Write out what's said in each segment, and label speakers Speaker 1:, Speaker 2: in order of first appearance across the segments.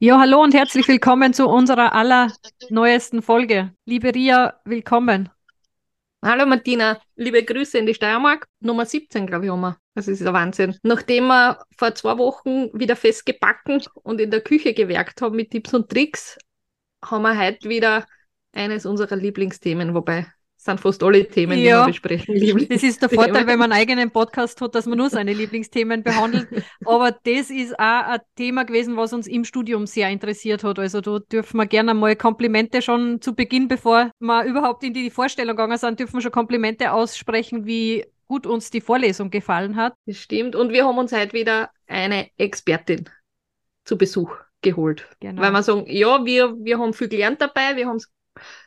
Speaker 1: Ja, hallo und herzlich willkommen zu unserer allerneuesten Folge. Liebe Ria, willkommen.
Speaker 2: Hallo Martina, liebe Grüße in die Steiermark. Nummer 17, glaube ich, haben wir. Das ist der Wahnsinn. Nachdem wir vor zwei Wochen wieder fest gebacken und in der Küche gewerkt haben mit Tipps und Tricks, haben wir heute wieder eines unserer Lieblingsthemen, wobei sind fast alle Themen, ja, die wir besprechen.
Speaker 1: Das ist der Vorteil, wenn man einen eigenen Podcast hat, dass man nur seine Lieblingsthemen behandelt. Aber das ist auch ein Thema gewesen, was uns im Studium sehr interessiert hat. Also da dürfen wir gerne mal Komplimente schon zu Beginn, bevor wir überhaupt in die Vorstellung gegangen sind, dürfen wir schon Komplimente aussprechen, wie gut uns die Vorlesung gefallen hat.
Speaker 2: Das stimmt. Und wir haben uns heute wieder eine Expertin zu Besuch geholt. Genau. Weil wir sagen, ja, wir, wir haben viel gelernt dabei, wir haben es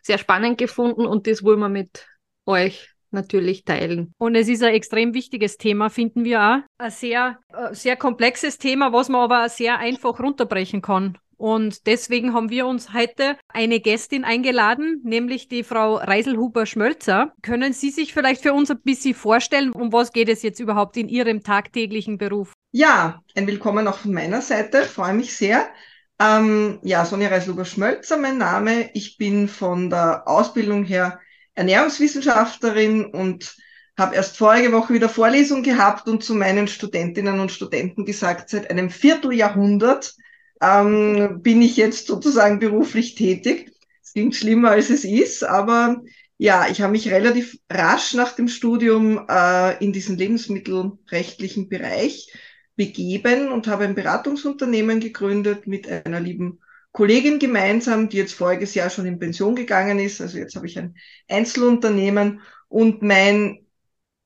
Speaker 2: sehr spannend gefunden und das wollen wir mit euch natürlich teilen.
Speaker 1: Und es ist ein extrem wichtiges Thema, finden wir auch. Ein sehr, äh, sehr komplexes Thema, was man aber sehr einfach runterbrechen kann. Und deswegen haben wir uns heute eine Gästin eingeladen, nämlich die Frau Reiselhuber-Schmölzer. Können Sie sich vielleicht für uns ein bisschen vorstellen, um was geht es jetzt überhaupt in Ihrem tagtäglichen Beruf?
Speaker 3: Ja, ein Willkommen auch von meiner Seite. Freue mich sehr. Ähm, ja, Sonja Reisluber-Schmölzer, mein Name. Ich bin von der Ausbildung her Ernährungswissenschaftlerin und habe erst vorige Woche wieder Vorlesung gehabt und zu meinen Studentinnen und Studenten gesagt, seit einem Vierteljahrhundert ähm, bin ich jetzt sozusagen beruflich tätig. Es klingt schlimmer, als es ist, aber ja, ich habe mich relativ rasch nach dem Studium äh, in diesen lebensmittelrechtlichen Bereich begeben und habe ein Beratungsunternehmen gegründet mit einer lieben Kollegin gemeinsam, die jetzt voriges Jahr schon in Pension gegangen ist. Also jetzt habe ich ein Einzelunternehmen und mein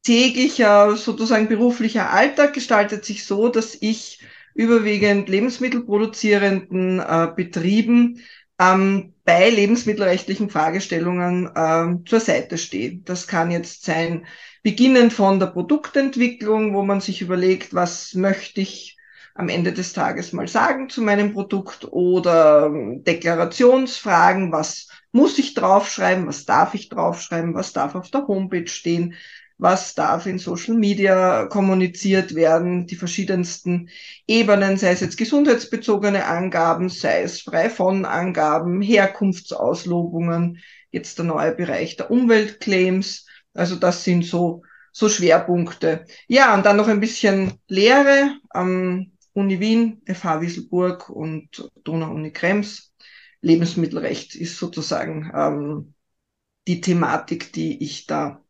Speaker 3: täglicher sozusagen beruflicher Alltag gestaltet sich so, dass ich überwiegend lebensmittelproduzierenden äh, Betrieben ähm, bei lebensmittelrechtlichen Fragestellungen äh, zur Seite stehe. Das kann jetzt sein, beginnend von der Produktentwicklung, wo man sich überlegt, was möchte ich am Ende des Tages mal sagen zu meinem Produkt oder Deklarationsfragen, was muss ich draufschreiben, was darf ich draufschreiben, was darf auf der Homepage stehen, was darf in Social Media kommuniziert werden, die verschiedensten Ebenen, sei es jetzt gesundheitsbezogene Angaben, sei es frei von Angaben, Herkunftsauslobungen, jetzt der neue Bereich der Umweltclaims, also das sind so, so Schwerpunkte. Ja, und dann noch ein bisschen Lehre am Uni Wien, FH Wieselburg und Donau-Uni Krems. Lebensmittelrecht ist sozusagen ähm, die Thematik, die ich da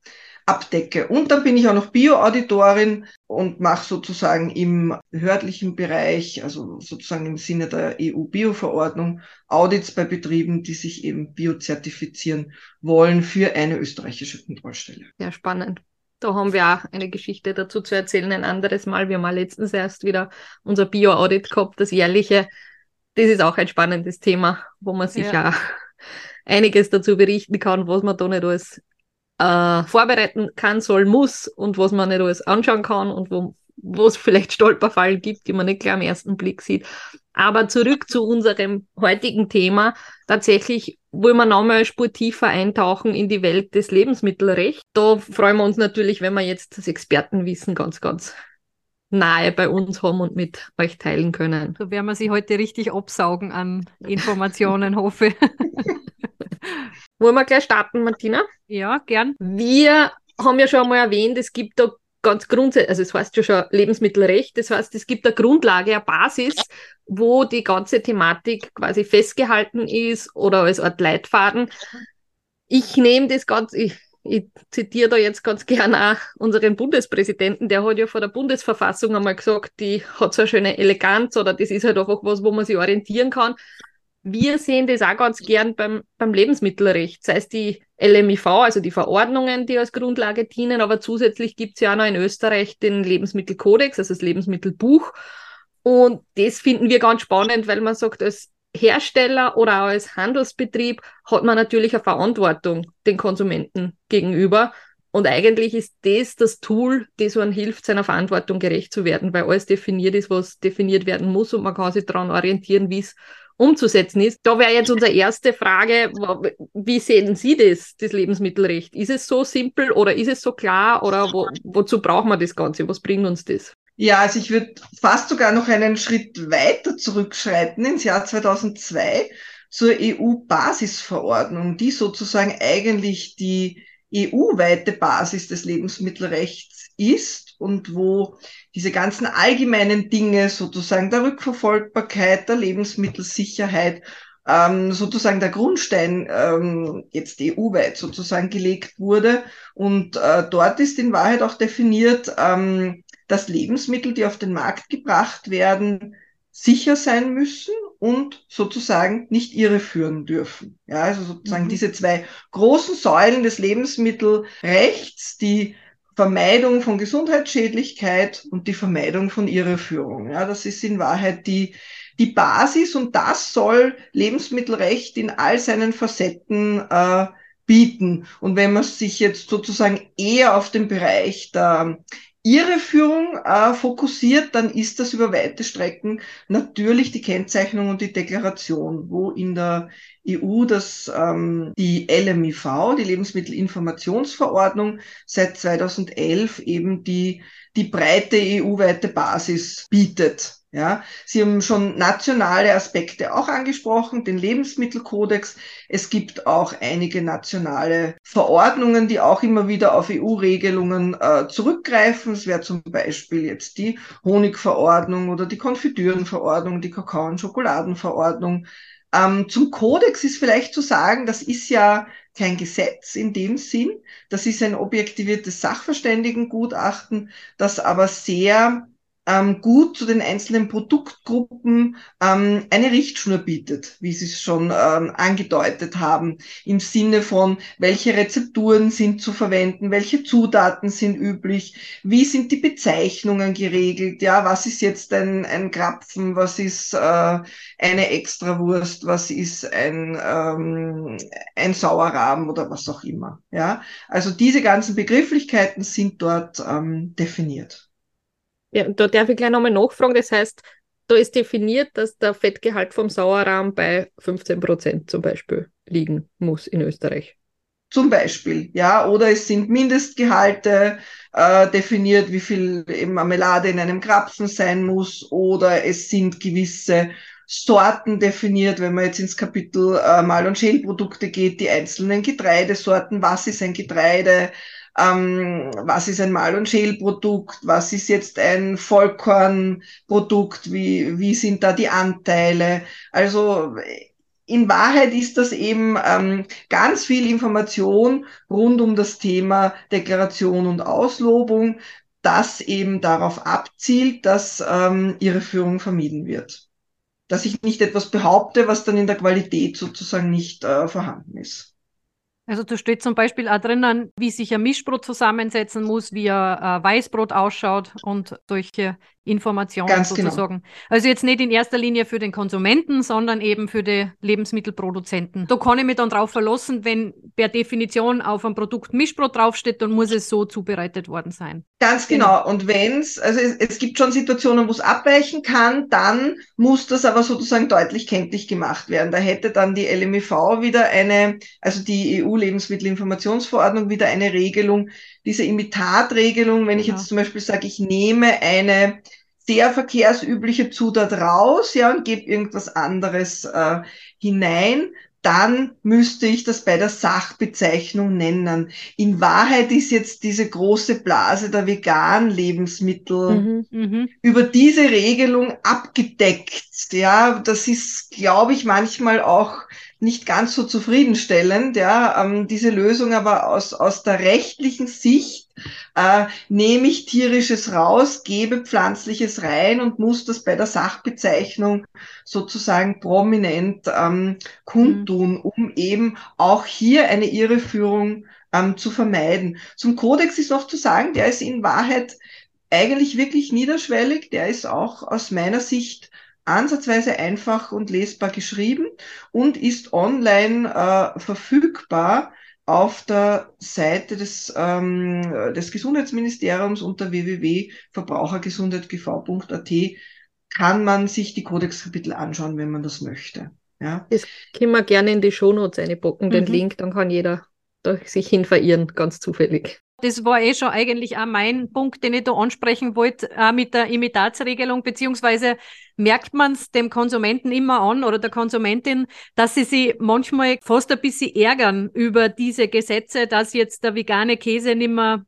Speaker 3: abdecke. Und dann bin ich auch noch Bio-Auditorin und mache sozusagen im behördlichen Bereich, also sozusagen im Sinne der EU-Bio-Verordnung, Audits bei Betrieben, die sich eben biozertifizieren wollen für eine österreichische Kontrollstelle.
Speaker 2: Ja, spannend. Da haben wir auch eine Geschichte dazu zu erzählen, ein anderes Mal. Wir haben letztens erst wieder unser Bio-Audit gehabt, das jährliche. Das ist auch ein spannendes Thema, wo man sich ja, ja einiges dazu berichten kann, was man da nicht alles äh, vorbereiten kann, soll, muss und was man nicht alles anschauen kann und wo, wo es vielleicht Stolperfallen gibt, die man nicht gleich am ersten Blick sieht. Aber zurück zu unserem heutigen Thema. Tatsächlich wollen wir nochmal spur tiefer eintauchen in die Welt des Lebensmittelrechts. Da freuen wir uns natürlich, wenn wir jetzt das Expertenwissen ganz, ganz nahe bei uns haben und mit euch teilen können.
Speaker 1: So werden wir sie heute richtig absaugen an Informationen, hoffe.
Speaker 2: Wollen wir gleich starten, Martina?
Speaker 1: Ja, gern.
Speaker 2: Wir haben ja schon mal erwähnt, es gibt da ganz grundsätzlich, also es heißt ja schon Lebensmittelrecht, das heißt, es gibt eine Grundlage, eine Basis, wo die ganze Thematik quasi festgehalten ist oder als Art Leitfaden. Ich nehme das ganz, ich, ich zitiere da jetzt ganz gerne auch unseren Bundespräsidenten, der hat ja vor der Bundesverfassung einmal gesagt, die hat so eine schöne Eleganz oder das ist halt einfach was, wo man sich orientieren kann wir sehen das auch ganz gern beim, beim Lebensmittelrecht, sei es die LMIV, also die Verordnungen, die als Grundlage dienen, aber zusätzlich gibt es ja auch noch in Österreich den Lebensmittelkodex, also das Lebensmittelbuch. Und das finden wir ganz spannend, weil man sagt, als Hersteller oder auch als Handelsbetrieb hat man natürlich eine Verantwortung den Konsumenten gegenüber. Und eigentlich ist das das Tool, das einem hilft, seiner Verantwortung gerecht zu werden, weil alles definiert ist, was definiert werden muss und man kann sich daran orientieren, wie es umzusetzen ist. Da wäre jetzt unsere erste Frage, wie sehen Sie das, das Lebensmittelrecht? Ist es so simpel oder ist es so klar oder wo, wozu braucht man das Ganze? Was bringt uns das?
Speaker 3: Ja, also ich würde fast sogar noch einen Schritt weiter zurückschreiten ins Jahr 2002 zur EU-Basisverordnung, die sozusagen eigentlich die EU-weite Basis des Lebensmittelrechts ist und wo diese ganzen allgemeinen Dinge sozusagen der Rückverfolgbarkeit, der Lebensmittelsicherheit, ähm, sozusagen der Grundstein ähm, jetzt EU-weit sozusagen gelegt wurde. Und äh, dort ist in Wahrheit auch definiert, ähm, dass Lebensmittel, die auf den Markt gebracht werden, sicher sein müssen und sozusagen nicht irreführen dürfen. Ja, also sozusagen mhm. diese zwei großen Säulen des Lebensmittelrechts, die Vermeidung von Gesundheitsschädlichkeit und die Vermeidung von Irreführung. Ja, das ist in Wahrheit die, die Basis und das soll Lebensmittelrecht in all seinen Facetten äh, bieten. Und wenn man sich jetzt sozusagen eher auf den Bereich der Irreführung äh, fokussiert, dann ist das über weite Strecken natürlich die Kennzeichnung und die Deklaration, wo in der EU das ähm, die LMIV, die Lebensmittelinformationsverordnung, seit 2011 eben die die breite EU-weite Basis bietet. Ja, Sie haben schon nationale Aspekte auch angesprochen, den Lebensmittelkodex. Es gibt auch einige nationale Verordnungen, die auch immer wieder auf EU-Regelungen äh, zurückgreifen. Es wäre zum Beispiel jetzt die Honigverordnung oder die Konfitürenverordnung, die Kakao- und Schokoladenverordnung. Ähm, zum Kodex ist vielleicht zu sagen, das ist ja kein Gesetz in dem Sinn. Das ist ein objektiviertes Sachverständigengutachten, das aber sehr ähm, gut zu den einzelnen Produktgruppen ähm, eine Richtschnur bietet, wie Sie es schon ähm, angedeutet haben, im Sinne von, welche Rezepturen sind zu verwenden, welche Zutaten sind üblich, wie sind die Bezeichnungen geregelt, ja, was ist jetzt ein, ein Krapfen, was ist äh, eine Extrawurst, was ist ein, ähm, ein Sauerrahmen oder was auch immer, ja. Also diese ganzen Begrifflichkeiten sind dort ähm, definiert.
Speaker 2: Ja, da darf ich gleich nochmal nachfragen. Das heißt, da ist definiert, dass der Fettgehalt vom Sauerrahm bei 15 Prozent zum Beispiel liegen muss in Österreich.
Speaker 3: Zum Beispiel, ja, oder es sind Mindestgehalte äh, definiert, wie viel Marmelade in einem Krapfen sein muss, oder es sind gewisse Sorten definiert, wenn man jetzt ins Kapitel äh, Mal- und Schälprodukte geht, die einzelnen Getreidesorten, was ist ein Getreide, ähm, was ist ein Mal- und Schälprodukt, was ist jetzt ein Vollkornprodukt, wie, wie sind da die Anteile. Also in Wahrheit ist das eben ähm, ganz viel Information rund um das Thema Deklaration und Auslobung, das eben darauf abzielt, dass ähm, ihre Führung vermieden wird. Dass ich nicht etwas behaupte, was dann in der Qualität sozusagen nicht äh, vorhanden ist.
Speaker 1: Also da steht zum Beispiel auch drinnen, wie sich ein Mischbrot zusammensetzen muss, wie ein Weißbrot ausschaut und solche Informationen Ganz genau. sozusagen. Genau. Also jetzt nicht in erster Linie für den Konsumenten, sondern eben für die Lebensmittelproduzenten. Da kann ich mich dann drauf verlassen, wenn per Definition auf einem Produkt Mischbrot draufsteht, dann muss es so zubereitet worden sein.
Speaker 3: Ganz genau. Und wenn's, also es, es gibt schon Situationen, wo es abweichen kann, dann muss das aber sozusagen deutlich kenntlich gemacht werden. Da hätte dann die LMIV wieder eine, also die EU-Lebensmittelinformationsverordnung wieder eine Regelung, diese Imitatregelung, wenn ich jetzt zum Beispiel sage, ich nehme eine sehr verkehrsübliche Zutat raus, ja, und gebe irgendwas anderes äh, hinein, dann müsste ich das bei der Sachbezeichnung nennen. In Wahrheit ist jetzt diese große Blase der veganen Lebensmittel mhm, mhm. über diese Regelung abgedeckt. Ja, das ist, glaube ich, manchmal auch nicht ganz so zufriedenstellend. Ja, ähm, diese Lösung aber aus, aus der rechtlichen Sicht äh, nehme ich tierisches raus, gebe pflanzliches rein und muss das bei der Sachbezeichnung sozusagen prominent ähm, kundtun, mhm. um eben auch hier eine Irreführung ähm, zu vermeiden. Zum Kodex ist noch zu sagen, der ist in Wahrheit eigentlich wirklich niederschwellig. Der ist auch aus meiner Sicht ansatzweise einfach und lesbar geschrieben und ist online äh, verfügbar auf der Seite des, ähm, des Gesundheitsministeriums unter www.verbrauchergesundheitgv.at kann man sich die Kodexkapitel anschauen, wenn man das möchte. Ja.
Speaker 2: Das können wir gerne in die Shownotes einpacken, den mhm. Link, dann kann jeder sich hin verirren, ganz zufällig.
Speaker 1: Das war eh schon eigentlich auch mein Punkt, den ich da ansprechen wollte, auch mit der Imitatsregelung, beziehungsweise merkt man es dem Konsumenten immer an oder der Konsumentin, dass sie sich manchmal fast ein bisschen ärgern über diese Gesetze, dass jetzt der vegane Käse nicht mehr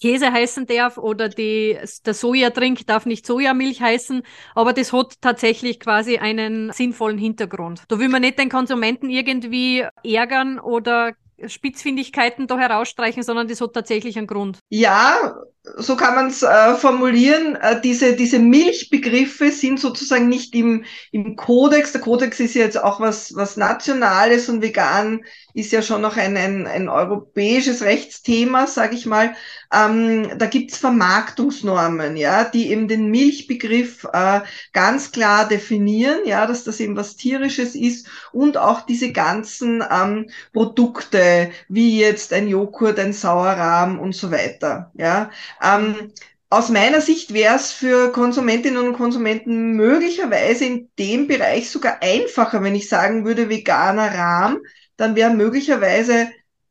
Speaker 1: Käse heißen darf oder die, der Sojatrink darf nicht Sojamilch heißen, aber das hat tatsächlich quasi einen sinnvollen Hintergrund. Da will man nicht den Konsumenten irgendwie ärgern oder Spitzfindigkeiten da herausstreichen, sondern das hat tatsächlich einen Grund.
Speaker 3: Ja, so kann man es äh, formulieren. Äh, diese, diese Milchbegriffe sind sozusagen nicht im, im Kodex. Der Kodex ist ja jetzt auch was, was Nationales und vegan ist ja schon noch ein, ein, ein europäisches Rechtsthema, sage ich mal. Ähm, da gibt's Vermarktungsnormen, ja, die eben den Milchbegriff äh, ganz klar definieren, ja, dass das eben was Tierisches ist und auch diese ganzen ähm, Produkte, wie jetzt ein Joghurt, ein Sauerrahm und so weiter, ja. Ähm, aus meiner Sicht wäre es für Konsumentinnen und Konsumenten möglicherweise in dem Bereich sogar einfacher, wenn ich sagen würde, veganer Rahm, dann wäre möglicherweise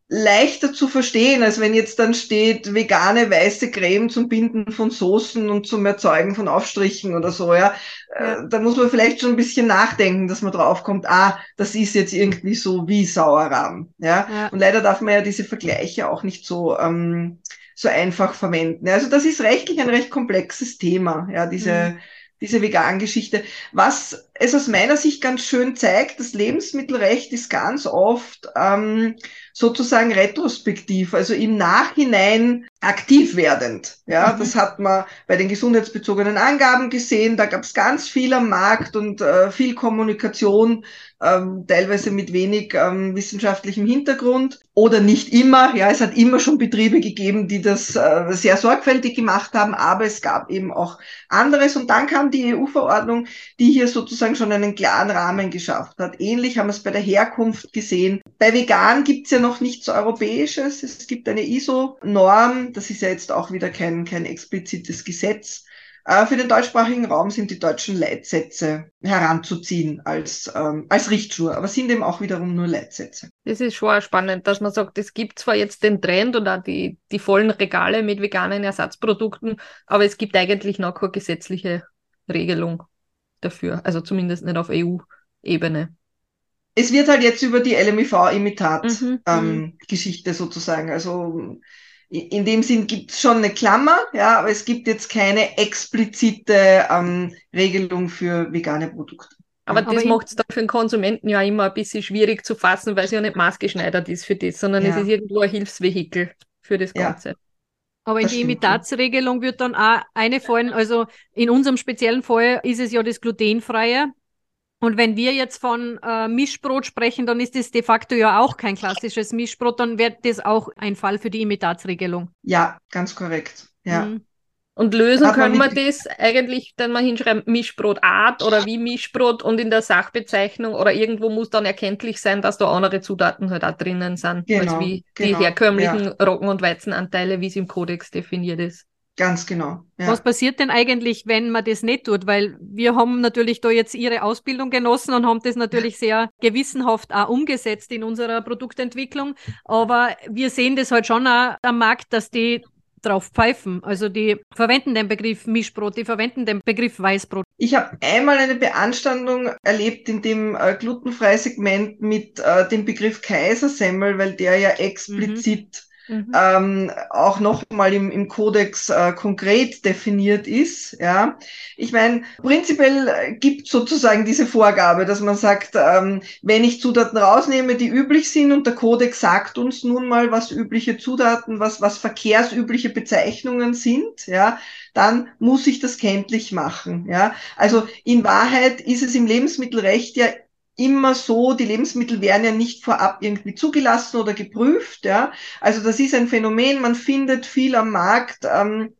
Speaker 3: leichter zu verstehen, als wenn jetzt dann steht vegane weiße Creme zum Binden von Soßen und zum Erzeugen von Aufstrichen oder so, ja. Äh, da muss man vielleicht schon ein bisschen nachdenken, dass man draufkommt, ah, das ist jetzt irgendwie so wie Sauerrahm, ja. ja. Und leider darf man ja diese Vergleiche auch nicht so, ähm, so einfach verwenden. Also das ist rechtlich ein recht komplexes Thema, ja, diese, mhm diese Vegan-Geschichte. Was es aus meiner Sicht ganz schön zeigt, das Lebensmittelrecht ist ganz oft ähm, sozusagen retrospektiv, also im Nachhinein aktiv werdend. Ja, mhm. das hat man bei den gesundheitsbezogenen Angaben gesehen. Da gab es ganz viel am Markt und äh, viel Kommunikation ähm, teilweise mit wenig ähm, wissenschaftlichem Hintergrund oder nicht immer. Ja, es hat immer schon Betriebe gegeben, die das äh, sehr sorgfältig gemacht haben, aber es gab eben auch anderes. Und dann kam die EU-Verordnung, die hier sozusagen schon einen klaren Rahmen geschafft hat. Ähnlich haben wir es bei der Herkunft gesehen. Bei Vegan gibt es ja noch nichts Europäisches. Es gibt eine ISO-Norm. Das ist ja jetzt auch wieder kein, kein explizites Gesetz. Äh, für den deutschsprachigen Raum sind die deutschen Leitsätze heranzuziehen als, ähm, als Richtschnur, aber sind eben auch wiederum nur Leitsätze.
Speaker 2: Das ist schon spannend, dass man sagt, es gibt zwar jetzt den Trend und auch die, die vollen Regale mit veganen Ersatzprodukten, aber es gibt eigentlich noch keine gesetzliche Regelung dafür, also zumindest nicht auf EU-Ebene.
Speaker 3: Es wird halt jetzt über die LMIV-Imitat-Geschichte mhm, ähm, sozusagen, also in dem Sinn gibt es schon eine Klammer, ja, aber es gibt jetzt keine explizite ähm, Regelung für vegane Produkte.
Speaker 2: Aber das macht es dann für den Konsumenten ja immer ein bisschen schwierig zu fassen, weil es ja nicht maßgeschneidert ist für das, sondern ja. es ist irgendwo ein Hilfsvehikel für das Ganze. Ja.
Speaker 1: Aber in das die Imitatsregelung wird dann auch eine fallen, also in unserem speziellen Fall ist es ja das glutenfreie. Und wenn wir jetzt von äh, Mischbrot sprechen, dann ist das de facto ja auch kein klassisches Mischbrot, dann wäre das auch ein Fall für die Imitatsregelung.
Speaker 3: Ja, ganz korrekt. Ja. Mhm.
Speaker 2: Und lösen können wir das eigentlich, dann mal hinschreiben, Mischbrotart oder wie Mischbrot und in der Sachbezeichnung oder irgendwo muss dann erkenntlich sein, dass da andere Zutaten halt auch drinnen sind, genau, als wie genau, die herkömmlichen ja. Roggen- und Weizenanteile, wie es im Kodex definiert ist.
Speaker 3: Ganz genau.
Speaker 1: Ja. Was passiert denn eigentlich, wenn man das nicht tut? Weil wir haben natürlich da jetzt Ihre Ausbildung genossen und haben das natürlich sehr gewissenhaft auch umgesetzt in unserer Produktentwicklung. Aber wir sehen das halt schon auch am Markt, dass die drauf pfeifen. Also die verwenden den Begriff Mischbrot, die verwenden den Begriff Weißbrot.
Speaker 3: Ich habe einmal eine Beanstandung erlebt in dem äh, glutenfreie Segment mit äh, dem Begriff Kaisersemmel, weil der ja explizit mhm mhm. ähm, auch nochmal im, im Kodex äh, konkret definiert ist. Ja, ich meine, prinzipiell gibt sozusagen diese Vorgabe, dass man sagt, ähm, wenn ich Zutaten rausnehme, die üblich sind und der Kodex sagt uns nun mal, was übliche Zutaten, was was verkehrsübliche Bezeichnungen sind, ja, dann muss ich das kenntlich machen. Ja, also in Wahrheit ist es im Lebensmittelrecht ja immer so, die Lebensmittel werden ja nicht vorab irgendwie zugelassen oder geprüft. Ja? Also das ist ein Phänomen, man findet viel am Markt, ähm,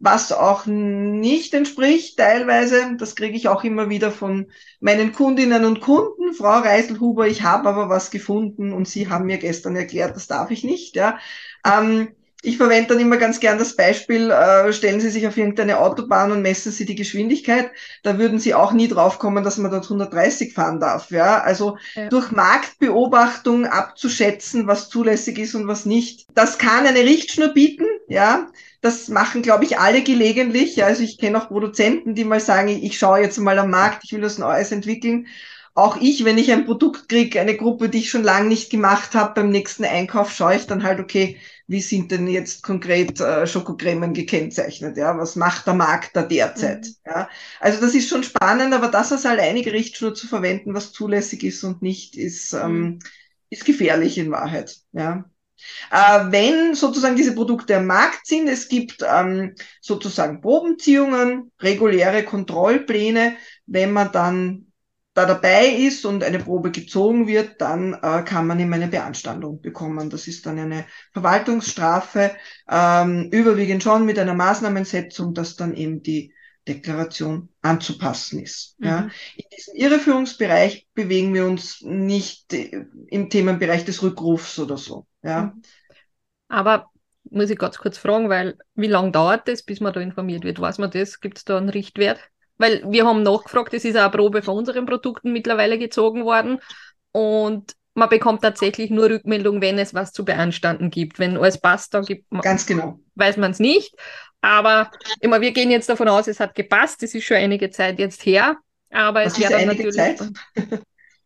Speaker 3: was auch nicht entspricht teilweise. Das kriege ich auch immer wieder von meinen Kundinnen und Kunden. Frau Reiselhuber, ich habe aber was gefunden und Sie haben mir gestern erklärt, das darf ich nicht. Ja. Ähm, ich verwende dann immer ganz gern das Beispiel, äh, stellen Sie sich auf irgendeine Autobahn und messen Sie die Geschwindigkeit. Da würden Sie auch nie draufkommen, dass man dort 130 fahren darf. Ja? Also ja. durch Marktbeobachtung abzuschätzen, was zulässig ist und was nicht. Das kann eine Richtschnur bieten, ja. Das machen, glaube ich, alle gelegentlich. Also ich kenne auch Produzenten, die mal sagen, ich schaue jetzt mal am Markt, ich will was Neues entwickeln auch ich, wenn ich ein Produkt kriege, eine Gruppe, die ich schon lange nicht gemacht habe, beim nächsten Einkauf schaue ich dann halt, okay, wie sind denn jetzt konkret äh, Schokocremen gekennzeichnet? Ja, was macht der Markt da derzeit? Mhm. Ja, also das ist schon spannend, aber das als alleinige Richtschnur zu verwenden, was zulässig ist und nicht, ist, ähm, mhm. ist gefährlich in Wahrheit. Ja. Äh, wenn sozusagen diese Produkte am Markt sind, es gibt ähm, sozusagen Probenziehungen, reguläre Kontrollpläne, wenn man dann da dabei ist und eine Probe gezogen wird, dann äh, kann man ihm eine Beanstandung bekommen. Das ist dann eine Verwaltungsstrafe, ähm, überwiegend schon mit einer Maßnahmensetzung, dass dann eben die Deklaration anzupassen ist. Mhm. Ja. In diesem Irreführungsbereich bewegen wir uns nicht äh, im Themenbereich des Rückrufs oder so. Ja.
Speaker 2: Mhm. Aber muss ich ganz kurz fragen, weil wie lange dauert das, bis man da informiert wird? Weiß man das? Gibt es da einen Richtwert? Weil wir haben nachgefragt, es ist auch eine Probe von unseren Produkten mittlerweile gezogen worden. Und man bekommt tatsächlich nur Rückmeldung, wenn es was zu beanstanden gibt. Wenn alles passt, dann gibt man,
Speaker 3: Ganz genau.
Speaker 2: weiß man es nicht. Aber immer, wir gehen jetzt davon aus, es hat gepasst. Es ist schon einige Zeit jetzt her. Aber was es wäre natürlich. Zeit?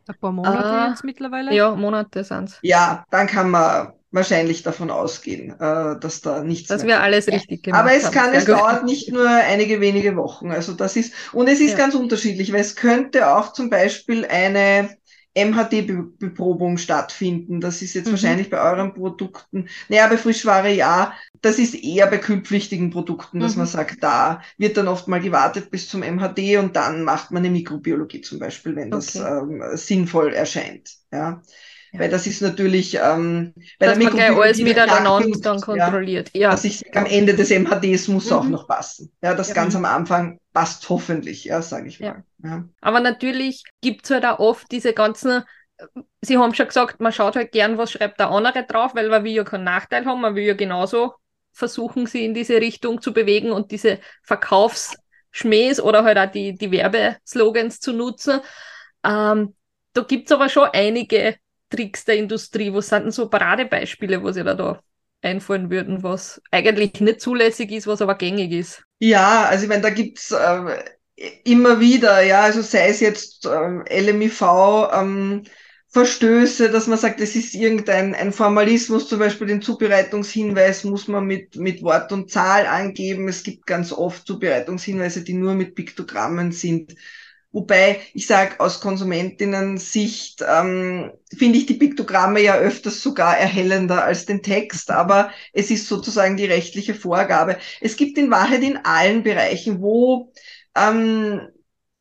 Speaker 1: Ein paar Monate ah, jetzt mittlerweile?
Speaker 2: Ja, Monate sind es.
Speaker 3: Ja, dann kann man wahrscheinlich davon ausgehen, äh, dass da nichts.
Speaker 2: Dass wir alles richtig
Speaker 3: gemacht Aber es haben. kann, es gut. dauert nicht nur einige wenige Wochen. Also das ist, und es ist ja. ganz unterschiedlich, weil es könnte auch zum Beispiel eine MHD-Beprobung stattfinden. Das ist jetzt mhm. wahrscheinlich bei euren Produkten, naja, bei Frischware ja, das ist eher bei kühlpflichtigen Produkten, dass mhm. man sagt, da wird dann oft mal gewartet bis zum MHD und dann macht man eine Mikrobiologie zum Beispiel, wenn das okay. ähm, sinnvoll erscheint. Ja. Weil das ist natürlich ähm,
Speaker 2: bei Dass der man gleich alles miteinander dann kontrolliert.
Speaker 3: Ja, ja. Dass ich am Ende des MHDs muss mhm. auch noch passen. Ja, das ja. ganz am Anfang passt hoffentlich, ja, sage ich mal. Ja.
Speaker 2: Aber natürlich gibt es halt auch oft diese ganzen Sie haben schon gesagt, man schaut halt gern, was schreibt der andere drauf, weil man will ja keinen Nachteil haben, man will ja genauso versuchen, sie in diese Richtung zu bewegen und diese Verkaufsschmähs oder halt auch die, die Werbeslogans zu nutzen. Ähm, da gibt es aber schon einige Tricks der Industrie? Was sind denn so Paradebeispiele, wo Sie da, da einfallen würden, was eigentlich nicht zulässig ist, was aber gängig ist?
Speaker 3: Ja, also ich meine, da gibt's äh, immer wieder, ja, also sei es jetzt äh, LMIV, ähm, Verstöße, dass man sagt, es ist irgendein ein Formalismus, zum Beispiel den Zubereitungshinweis muss man mit, mit Wort und Zahl angeben. Es gibt ganz oft Zubereitungshinweise, die nur mit Piktogrammen sind. Wobei ich sage, aus Konsumentinnen-Sicht ähm, finde ich die Piktogramme ja öfters sogar erhellender als den Text, aber es ist sozusagen die rechtliche Vorgabe. Es gibt in Wahrheit in allen Bereichen, wo ähm,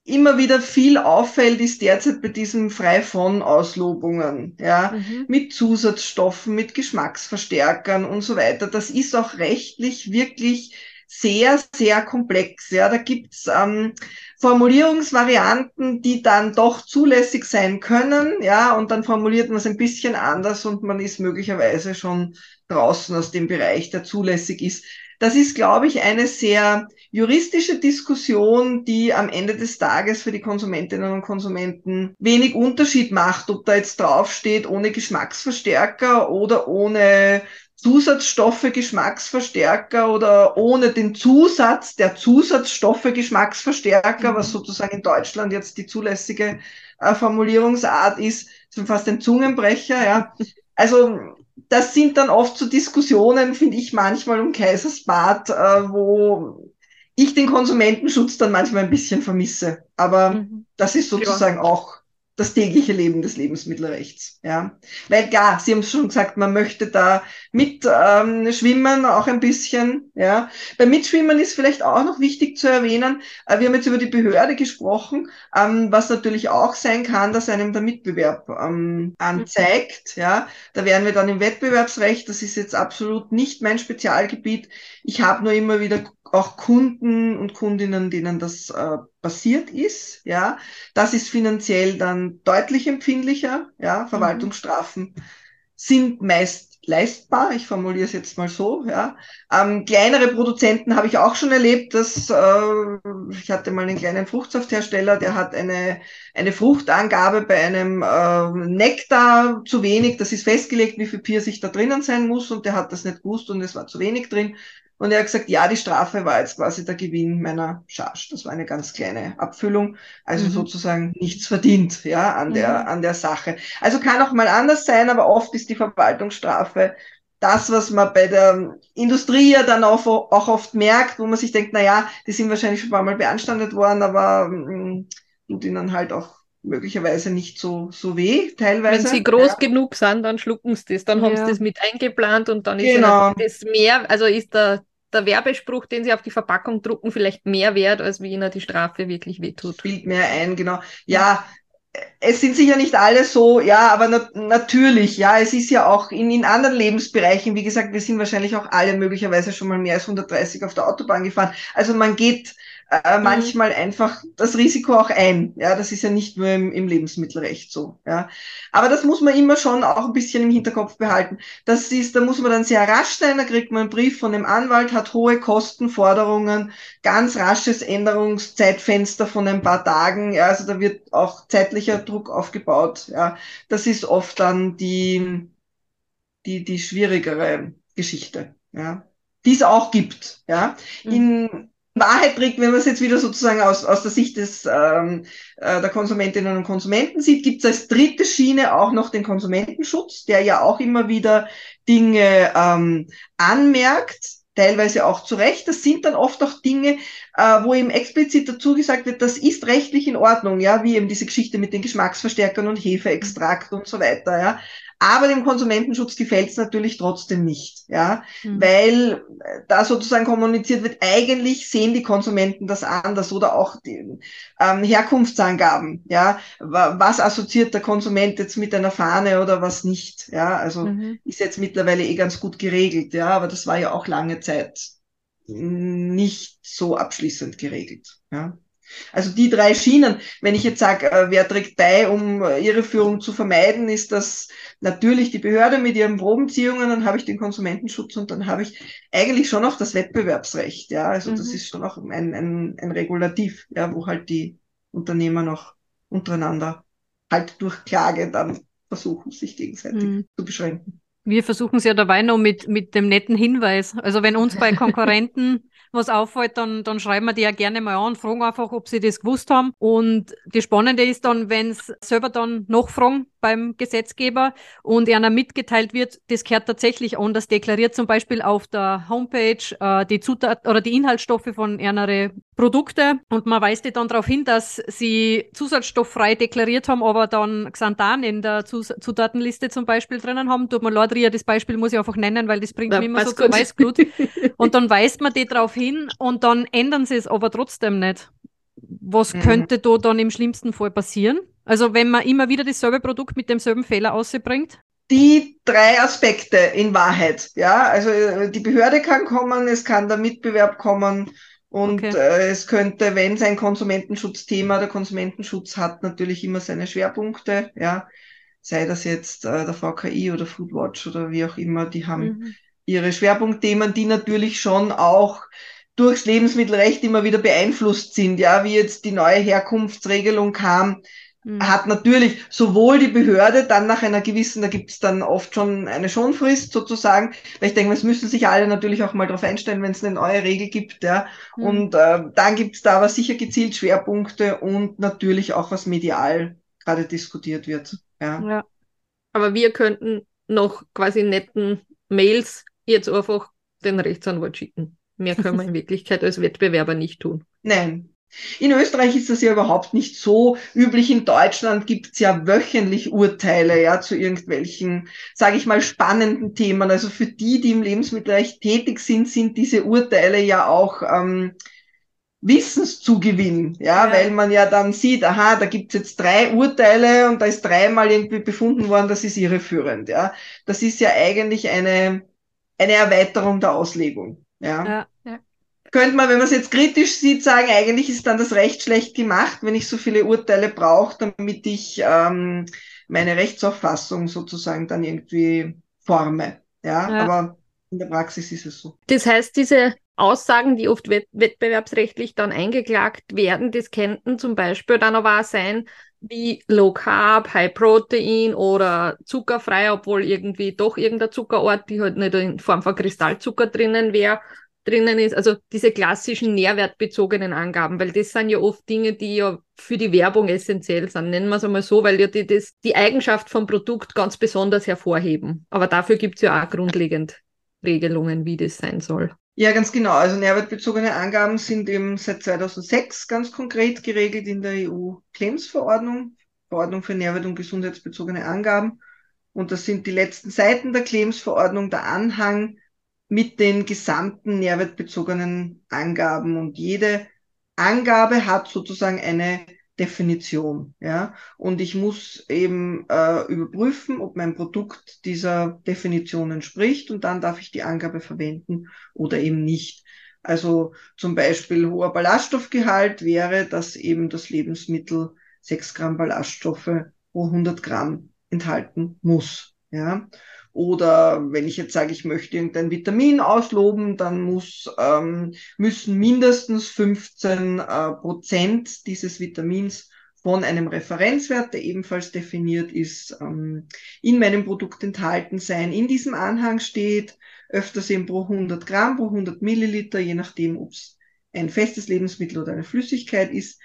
Speaker 3: immer wieder viel auffällt, ist derzeit bei diesen frei von Auslobungen, ja, mhm. mit Zusatzstoffen, mit Geschmacksverstärkern und so weiter. Das ist auch rechtlich wirklich sehr, sehr komplex. Ja, da gibt's ähm, Formulierungsvarianten, die dann doch zulässig sein können, ja, und dann formuliert man es ein bisschen anders und man ist möglicherweise schon draußen aus dem Bereich, der zulässig ist. Das ist, glaube ich, eine sehr juristische Diskussion, die am Ende des Tages für die Konsumentinnen und Konsumenten wenig Unterschied macht, ob da jetzt draufsteht ohne Geschmacksverstärker oder ohne Zusatzstoffe, Geschmacksverstärker oder ohne den Zusatz der Zusatzstoffe, Geschmacksverstärker, mhm. was sozusagen in Deutschland jetzt die zulässige äh, Formulierungsart ist, ist fast ein Zungenbrecher, ja. Also, das sind dann oft so Diskussionen, finde ich manchmal um Kaisersbad, äh, wo ich den Konsumentenschutz dann manchmal ein bisschen vermisse. Aber mhm. das ist sozusagen ja. auch das tägliche Leben des Lebensmittelrechts. Ja, weil klar, Sie haben schon gesagt, man möchte da mit ähm, schwimmen auch ein bisschen. Ja, beim Mitschwimmen ist vielleicht auch noch wichtig zu erwähnen. Äh, wir haben jetzt über die Behörde gesprochen, ähm, was natürlich auch sein kann, dass einem der Mitbewerb ähm, anzeigt. Ja, da wären wir dann im Wettbewerbsrecht. Das ist jetzt absolut nicht mein Spezialgebiet. Ich habe nur immer wieder auch Kunden und Kundinnen, denen das äh, passiert ist, ja, das ist finanziell dann deutlich empfindlicher, ja, mhm. Verwaltungsstrafen mhm. sind meist leistbar, ich formuliere es jetzt mal so, ja. Ähm, kleinere Produzenten habe ich auch schon erlebt, dass äh, ich hatte mal einen kleinen Fruchtsafthersteller, der hat eine, eine Fruchtangabe bei einem äh, Nektar zu wenig, das ist festgelegt, wie viel Pfirsich da drinnen sein muss und der hat das nicht gewusst und es war zu wenig drin und er hat gesagt, ja, die Strafe war jetzt quasi der Gewinn meiner Charge. Das war eine ganz kleine Abfüllung. Also mhm. sozusagen nichts verdient, ja, an der, mhm. an der Sache. Also kann auch mal anders sein, aber oft ist die Verwaltungsstrafe das, was man bei der Industrie ja dann auch, auch oft merkt, wo man sich denkt, na ja, die sind wahrscheinlich schon ein paar Mal beanstandet worden, aber mh, mm, tut ihnen halt auch möglicherweise nicht so, so weh, teilweise.
Speaker 2: Wenn sie groß ja. genug sind, dann schlucken sie das, dann haben sie das mit eingeplant und dann ist genau. das mehr, also ist der, der Werbespruch, den sie auf die Verpackung drucken, vielleicht mehr wert, als wie ihnen die Strafe wirklich wehtut.
Speaker 3: Spielt mehr ein, genau. Ja, es sind sicher nicht alle so, ja, aber na natürlich, ja, es ist ja auch in, in anderen Lebensbereichen, wie gesagt, wir sind wahrscheinlich auch alle möglicherweise schon mal mehr als 130 auf der Autobahn gefahren. Also man geht äh, mhm. manchmal einfach das Risiko auch ein. Ja, das ist ja nicht nur im, im, Lebensmittelrecht so. Ja, aber das muss man immer schon auch ein bisschen im Hinterkopf behalten. Das ist, da muss man dann sehr rasch sein. Da kriegt man einen Brief von dem Anwalt, hat hohe Kostenforderungen, ganz rasches Änderungszeitfenster von ein paar Tagen. Ja, also da wird auch zeitlicher Druck aufgebaut. Ja, das ist oft dann die die die schwierigere Geschichte. Ja, die es auch gibt. Ja, mhm. in Wahrheit trägt, wenn man es jetzt wieder sozusagen aus, aus der Sicht des, ähm, äh, der Konsumentinnen und Konsumenten sieht, gibt es als dritte Schiene auch noch den Konsumentenschutz, der ja auch immer wieder Dinge ähm, anmerkt, teilweise auch zu Recht. Das sind dann oft auch Dinge, äh, wo eben explizit dazu gesagt wird, das ist rechtlich in Ordnung, ja, wie eben diese Geschichte mit den Geschmacksverstärkern und Hefeextrakt und so weiter, ja. Aber dem Konsumentenschutz gefällt es natürlich trotzdem nicht, ja, mhm. weil äh, da sozusagen kommuniziert wird, eigentlich sehen die Konsumenten das anders oder auch die ähm, Herkunftsangaben, ja, was assoziiert der Konsument jetzt mit einer Fahne oder was nicht, ja, also mhm. ist jetzt mittlerweile eh ganz gut geregelt, ja, aber das war ja auch lange Zeit nicht so abschließend geregelt, ja. Also die drei Schienen, wenn ich jetzt sage, äh, wer trägt bei, um äh, Irreführung zu vermeiden, ist das natürlich die Behörde mit ihren Probenziehungen, dann habe ich den Konsumentenschutz und dann habe ich eigentlich schon auch das Wettbewerbsrecht. Ja, also mhm. das ist schon auch ein, ein, ein Regulativ, ja, wo halt die Unternehmer noch untereinander halt durch Klage dann versuchen, sich gegenseitig mhm. zu beschränken.
Speaker 1: Wir versuchen es ja dabei noch mit, mit dem netten Hinweis. Also wenn uns bei Konkurrenten was auffällt, dann, dann schreiben wir die ja gerne mal an, fragen einfach, ob sie das gewusst haben. Und das Spannende ist dann, wenn es selber dann noch fragen beim Gesetzgeber und einer mitgeteilt wird, das gehört tatsächlich anders deklariert, zum Beispiel auf der Homepage äh, die Zutat oder die Inhaltsstoffe von einer Produkte und man weist die dann darauf hin, dass sie zusatzstofffrei deklariert haben, aber dann Xanthan in der Zus Zutatenliste zum Beispiel drinnen haben. Tut man leid, das Beispiel muss ich einfach nennen, weil das bringt mich immer so zu Weißglut. und dann weist man die darauf hin und dann ändern sie es aber trotzdem nicht. Was mhm. könnte da dann im schlimmsten Fall passieren? Also wenn man immer wieder dasselbe Produkt mit demselben Fehler ausbringt?
Speaker 3: Die drei Aspekte in Wahrheit. Ja, also äh, die Behörde kann kommen, es kann der Mitbewerb kommen und okay. äh, es könnte, wenn es ein Konsumentenschutzthema, der Konsumentenschutz hat natürlich immer seine Schwerpunkte, ja, sei das jetzt äh, der VKI oder Foodwatch oder wie auch immer, die haben mhm. Ihre Schwerpunktthemen, die natürlich schon auch durchs Lebensmittelrecht immer wieder beeinflusst sind, ja, wie jetzt die neue Herkunftsregelung kam, mhm. hat natürlich sowohl die Behörde dann nach einer gewissen, da gibt es dann oft schon eine Schonfrist sozusagen, weil ich denke, es müssen sich alle natürlich auch mal darauf einstellen, wenn es eine neue Regel gibt, ja. Mhm. Und äh, dann gibt es da aber sicher gezielt Schwerpunkte und natürlich auch, was medial gerade diskutiert wird. Ja. ja.
Speaker 2: Aber wir könnten noch quasi netten Mails jetzt einfach den Rechtsanwalt schicken. Mehr können wir in Wirklichkeit als Wettbewerber nicht tun.
Speaker 3: Nein, In Österreich ist das ja überhaupt nicht so üblich. In Deutschland gibt es ja wöchentlich Urteile ja zu irgendwelchen, sage ich mal, spannenden Themen. Also für die, die im Lebensmittelrecht tätig sind, sind diese Urteile ja auch ähm, Wissenszugewinn, ja, ja, weil man ja dann sieht, aha, da gibt's jetzt drei Urteile und da ist dreimal irgendwie befunden worden, das ist irreführend, ja. Das ist ja eigentlich eine, eine Erweiterung der Auslegung, ja. ja, ja. Könnte man, wenn man es jetzt kritisch sieht, sagen, eigentlich ist dann das Recht schlecht gemacht, wenn ich so viele Urteile brauche, damit ich ähm, meine Rechtsauffassung sozusagen dann irgendwie forme, ja. Aber in der Praxis ist es so.
Speaker 2: Das heißt, diese Aussagen, die oft wettbewerbsrechtlich dann eingeklagt werden, das könnten zum Beispiel dann aber auch sein, wie Low Carb, High Protein oder zuckerfrei, obwohl irgendwie doch irgendein Zuckerort, die halt nicht in Form von Kristallzucker drinnen wäre, drinnen ist. Also diese klassischen nährwertbezogenen Angaben, weil das sind ja oft Dinge, die ja für die Werbung essentiell sind. Nennen wir es einmal so, weil ja die das, die Eigenschaft vom Produkt ganz besonders hervorheben. Aber dafür gibt es ja auch grundlegend Regelungen, wie das sein soll.
Speaker 3: Ja, ganz genau. Also nährwertbezogene Angaben sind eben seit 2006 ganz konkret geregelt in der EU-Claims-Verordnung, Verordnung für nährwert- und gesundheitsbezogene Angaben. Und das sind die letzten Seiten der Claims-Verordnung, der Anhang mit den gesamten nährwertbezogenen Angaben. Und jede Angabe hat sozusagen eine Definition. Ja? Und ich muss eben äh, überprüfen, ob mein Produkt dieser Definition entspricht und dann darf ich die Angabe verwenden oder eben nicht. Also zum Beispiel hoher Ballaststoffgehalt wäre, dass eben das Lebensmittel 6 Gramm Ballaststoffe pro 100 Gramm enthalten muss. Ja? Oder wenn ich jetzt sage, ich möchte irgendein Vitamin ausloben, dann muss, ähm, müssen mindestens 15 äh, Prozent dieses Vitamins von einem Referenzwert, der ebenfalls definiert ist, ähm, in meinem Produkt enthalten sein. In diesem Anhang steht öfters eben pro 100 Gramm, pro 100 Milliliter, je nachdem, ob es ein festes Lebensmittel oder eine Flüssigkeit ist.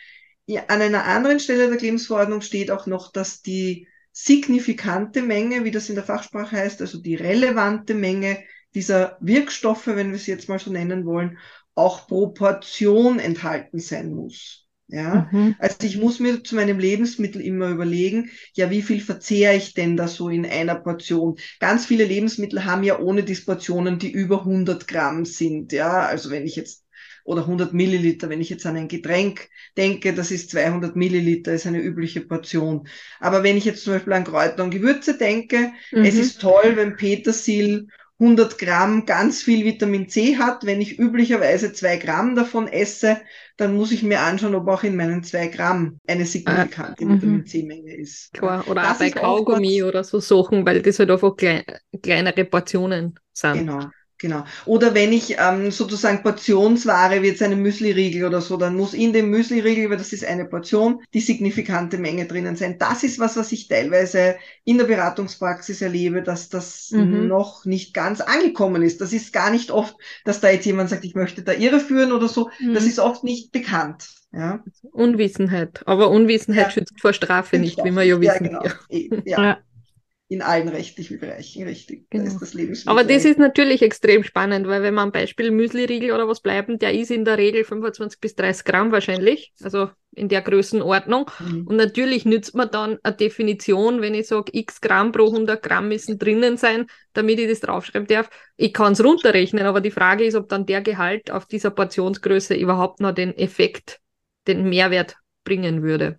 Speaker 3: Ja, an einer anderen Stelle der Lebensverordnung steht auch noch, dass die signifikante Menge, wie das in der Fachsprache heißt, also die relevante Menge dieser Wirkstoffe, wenn wir sie jetzt mal so nennen wollen, auch Proportion enthalten sein muss. Ja, mhm. also ich muss mir zu meinem Lebensmittel immer überlegen, ja, wie viel verzehre ich denn da so in einer Portion? Ganz viele Lebensmittel haben ja ohne Disportionen, die über 100 Gramm sind. Ja, also wenn ich jetzt oder 100 Milliliter. Wenn ich jetzt an ein Getränk denke, das ist 200 Milliliter, ist eine übliche Portion. Aber wenn ich jetzt zum Beispiel an Kräuter und Gewürze denke, mhm. es ist toll, wenn Petersil 100 Gramm ganz viel Vitamin C hat. Wenn ich üblicherweise zwei Gramm davon esse, dann muss ich mir anschauen, ob auch in meinen zwei Gramm eine signifikante ah, Vitamin C-Menge ist.
Speaker 2: Klar, oder das auch bei Kaugummi oder so Sachen, weil das halt einfach klein, kleinere Portionen sind.
Speaker 3: Genau. Genau. Oder wenn ich ähm, sozusagen Portionsware wie jetzt eine Müsli-Riegel oder so, dann muss in dem Müsli-Riegel, weil das ist eine Portion, die signifikante Menge drinnen sein. Das ist was, was ich teilweise in der Beratungspraxis erlebe, dass das mhm. noch nicht ganz angekommen ist. Das ist gar nicht oft, dass da jetzt jemand sagt, ich möchte da irreführen oder so. Mhm. Das ist oft nicht bekannt. Ja.
Speaker 2: Unwissenheit. Aber Unwissenheit ja. schützt vor Strafe nicht, wie wir ja wissen.
Speaker 3: Ja, genau. ja. In allen rechtlichen Bereichen, richtig.
Speaker 2: Genau. Da ist das Aber das ist natürlich extrem spannend, weil wenn man am Beispiel Müsli-Riegel oder was bleiben, der ist in der Regel 25 bis 30 Gramm wahrscheinlich, also in der Größenordnung. Mhm. Und natürlich nützt man dann eine Definition, wenn ich sage, x Gramm pro 100 Gramm müssen drinnen sein, damit ich das draufschreiben darf. Ich kann es runterrechnen, aber die Frage ist, ob dann der Gehalt auf dieser Portionsgröße überhaupt noch den Effekt, den Mehrwert bringen würde.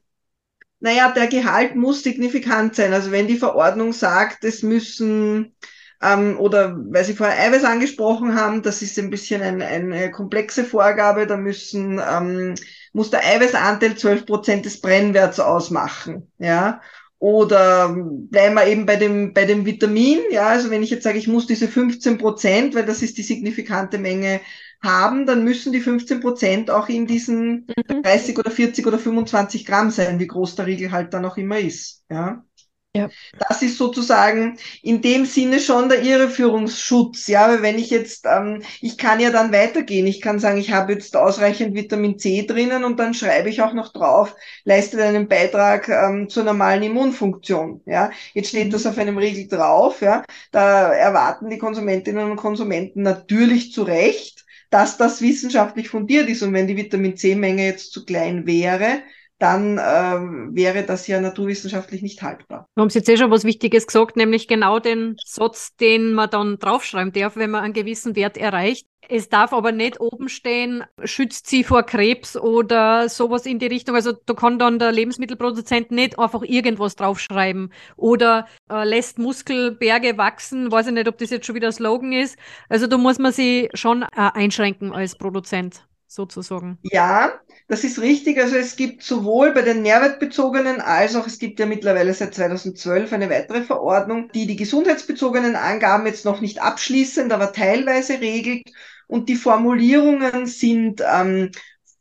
Speaker 3: Naja, der Gehalt muss signifikant sein. Also wenn die Verordnung sagt, es müssen ähm, oder weil Sie vorher Eiweiß angesprochen haben, das ist ein bisschen ein, eine komplexe Vorgabe, da müssen, ähm, muss der Eiweißanteil 12 Prozent des Brennwerts ausmachen. Ja, oder bleiben wir eben bei dem, bei dem Vitamin, ja, also wenn ich jetzt sage, ich muss diese 15 Prozent, weil das ist die signifikante Menge haben, dann müssen die 15 Prozent auch in diesen 30 mhm. oder 40 oder 25 Gramm sein, wie groß der Riegel halt dann auch immer ist, ja. Ja. Das ist sozusagen in dem Sinne schon der Irreführungsschutz. Ja, weil wenn ich jetzt, ähm, ich kann ja dann weitergehen. Ich kann sagen, ich habe jetzt ausreichend Vitamin C drinnen und dann schreibe ich auch noch drauf, leistet einen Beitrag ähm, zur normalen Immunfunktion. Ja, jetzt steht das auf einem Riegel drauf. Ja, da erwarten die Konsumentinnen und Konsumenten natürlich zu Recht, dass das wissenschaftlich fundiert ist. Und wenn die Vitamin C-Menge jetzt zu klein wäre, dann äh, wäre das ja naturwissenschaftlich nicht haltbar.
Speaker 1: Wir haben jetzt eh schon was Wichtiges gesagt, nämlich genau den Satz, den man dann draufschreiben darf, wenn man einen gewissen Wert erreicht. Es darf aber nicht oben stehen, schützt sie vor Krebs oder sowas in die Richtung. Also da kann dann der Lebensmittelproduzent nicht einfach irgendwas draufschreiben oder äh, lässt Muskelberge wachsen. Weiß ich nicht, ob das jetzt schon wieder ein Slogan ist. Also da muss man sich schon äh, einschränken als Produzent sozusagen.
Speaker 3: Ja, das ist richtig. Also es gibt sowohl bei den nährwertbezogenen als auch es gibt ja mittlerweile seit 2012 eine weitere Verordnung, die die gesundheitsbezogenen Angaben jetzt noch nicht abschließend, aber teilweise regelt. Und die Formulierungen sind ähm,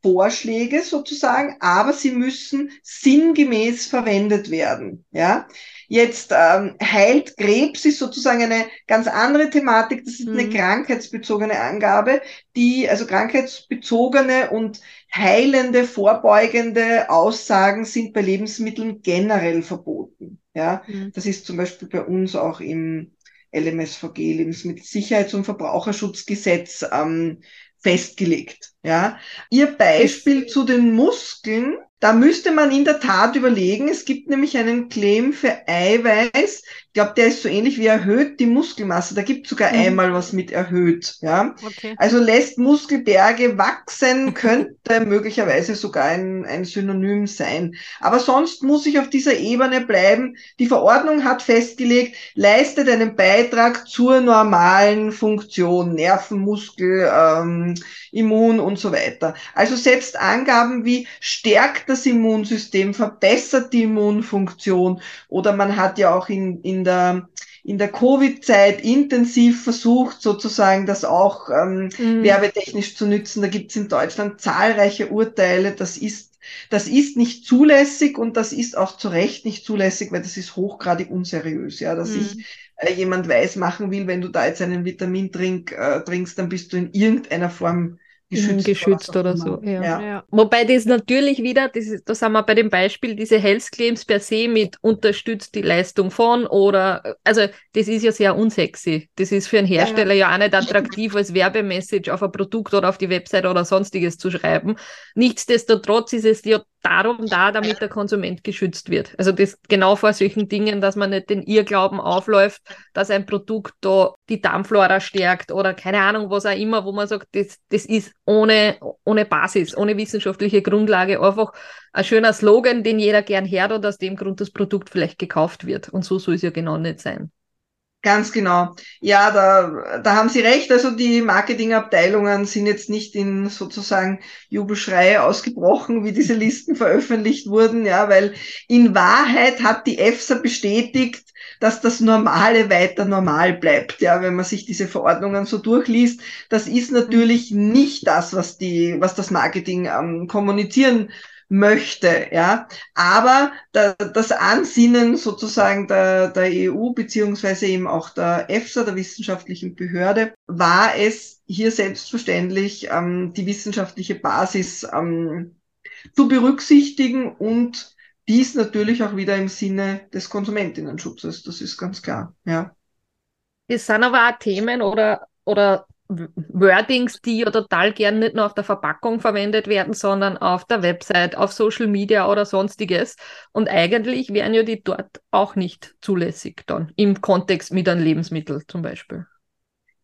Speaker 3: Vorschläge sozusagen, aber sie müssen sinngemäß verwendet werden. Ja, Jetzt ähm, heilt Krebs ist sozusagen eine ganz andere Thematik. Das ist mhm. eine krankheitsbezogene Angabe, die also krankheitsbezogene und heilende, vorbeugende Aussagen sind bei Lebensmitteln generell verboten. Ja, mhm. das ist zum Beispiel bei uns auch im LMSVG, Lebensmittelsicherheits- und Verbraucherschutzgesetz, ähm, festgelegt. Ja, Ihr Beispiel zu den Muskeln da müsste man in der Tat überlegen, es gibt nämlich einen Claim für Eiweiß. Ich glaube, der ist so ähnlich wie erhöht die Muskelmasse. Da gibt sogar mhm. einmal was mit erhöht. Ja? Okay. Also lässt Muskelberge wachsen, könnte möglicherweise sogar ein, ein Synonym sein. Aber sonst muss ich auf dieser Ebene bleiben. Die Verordnung hat festgelegt, leistet einen Beitrag zur normalen Funktion, Nerven, Muskel, ähm, Immun und so weiter. Also selbst Angaben wie stärkt das Immunsystem, verbessert die Immunfunktion oder man hat ja auch in, in der in der Covid-Zeit intensiv versucht, sozusagen das auch ähm, mhm. werbetechnisch zu nützen. Da gibt es in Deutschland zahlreiche Urteile. Das ist, das ist nicht zulässig und das ist auch zu Recht nicht zulässig, weil das ist hochgradig unseriös. Ja, dass mhm. ich äh, jemand weiß machen will, wenn du da jetzt einen Vitamintrink äh, trinkst, dann bist du in irgendeiner Form
Speaker 2: geschützt, geschützt oder, oder so. Ja. Ja. ja. Wobei das natürlich wieder, das ist, da sind wir bei dem Beispiel, diese Health Claims per se mit unterstützt die Leistung von oder, also das ist ja sehr unsexy. Das ist für einen Hersteller ja, ja auch nicht attraktiv als Werbemessage auf ein Produkt oder auf die Website oder sonstiges zu schreiben. Nichtsdestotrotz ist es ja darum da, damit der Konsument geschützt wird. Also das genau vor solchen Dingen, dass man nicht den Irrglauben aufläuft, dass ein Produkt da die Darmflora stärkt oder keine Ahnung, was auch immer, wo man sagt, das, das ist ohne, ohne Basis, ohne wissenschaftliche Grundlage einfach ein schöner Slogan, den jeder gern hört und aus dem Grund das Produkt vielleicht gekauft wird. Und so soll es ja genau nicht sein.
Speaker 3: Ganz genau. Ja, da, da haben Sie recht. Also die Marketingabteilungen sind jetzt nicht in sozusagen Jubelschreie ausgebrochen, wie diese Listen veröffentlicht wurden, ja, weil in Wahrheit hat die EFSA bestätigt, dass das Normale weiter normal bleibt, ja, wenn man sich diese Verordnungen so durchliest. Das ist natürlich nicht das, was die, was das Marketing ähm, kommunizieren möchte, ja. Aber da, das Ansinnen sozusagen der, der EU beziehungsweise eben auch der EFSA, der wissenschaftlichen Behörde, war es hier selbstverständlich ähm, die wissenschaftliche Basis ähm, zu berücksichtigen und dies natürlich auch wieder im Sinne des Konsumentinnenschutzes. Das ist ganz klar, ja.
Speaker 2: Es sind aber auch Themen oder, oder Wordings, die ja total gern nicht nur auf der Verpackung verwendet werden, sondern auf der Website, auf Social Media oder sonstiges. Und eigentlich wären ja die dort auch nicht zulässig dann im Kontext mit einem Lebensmittel zum Beispiel.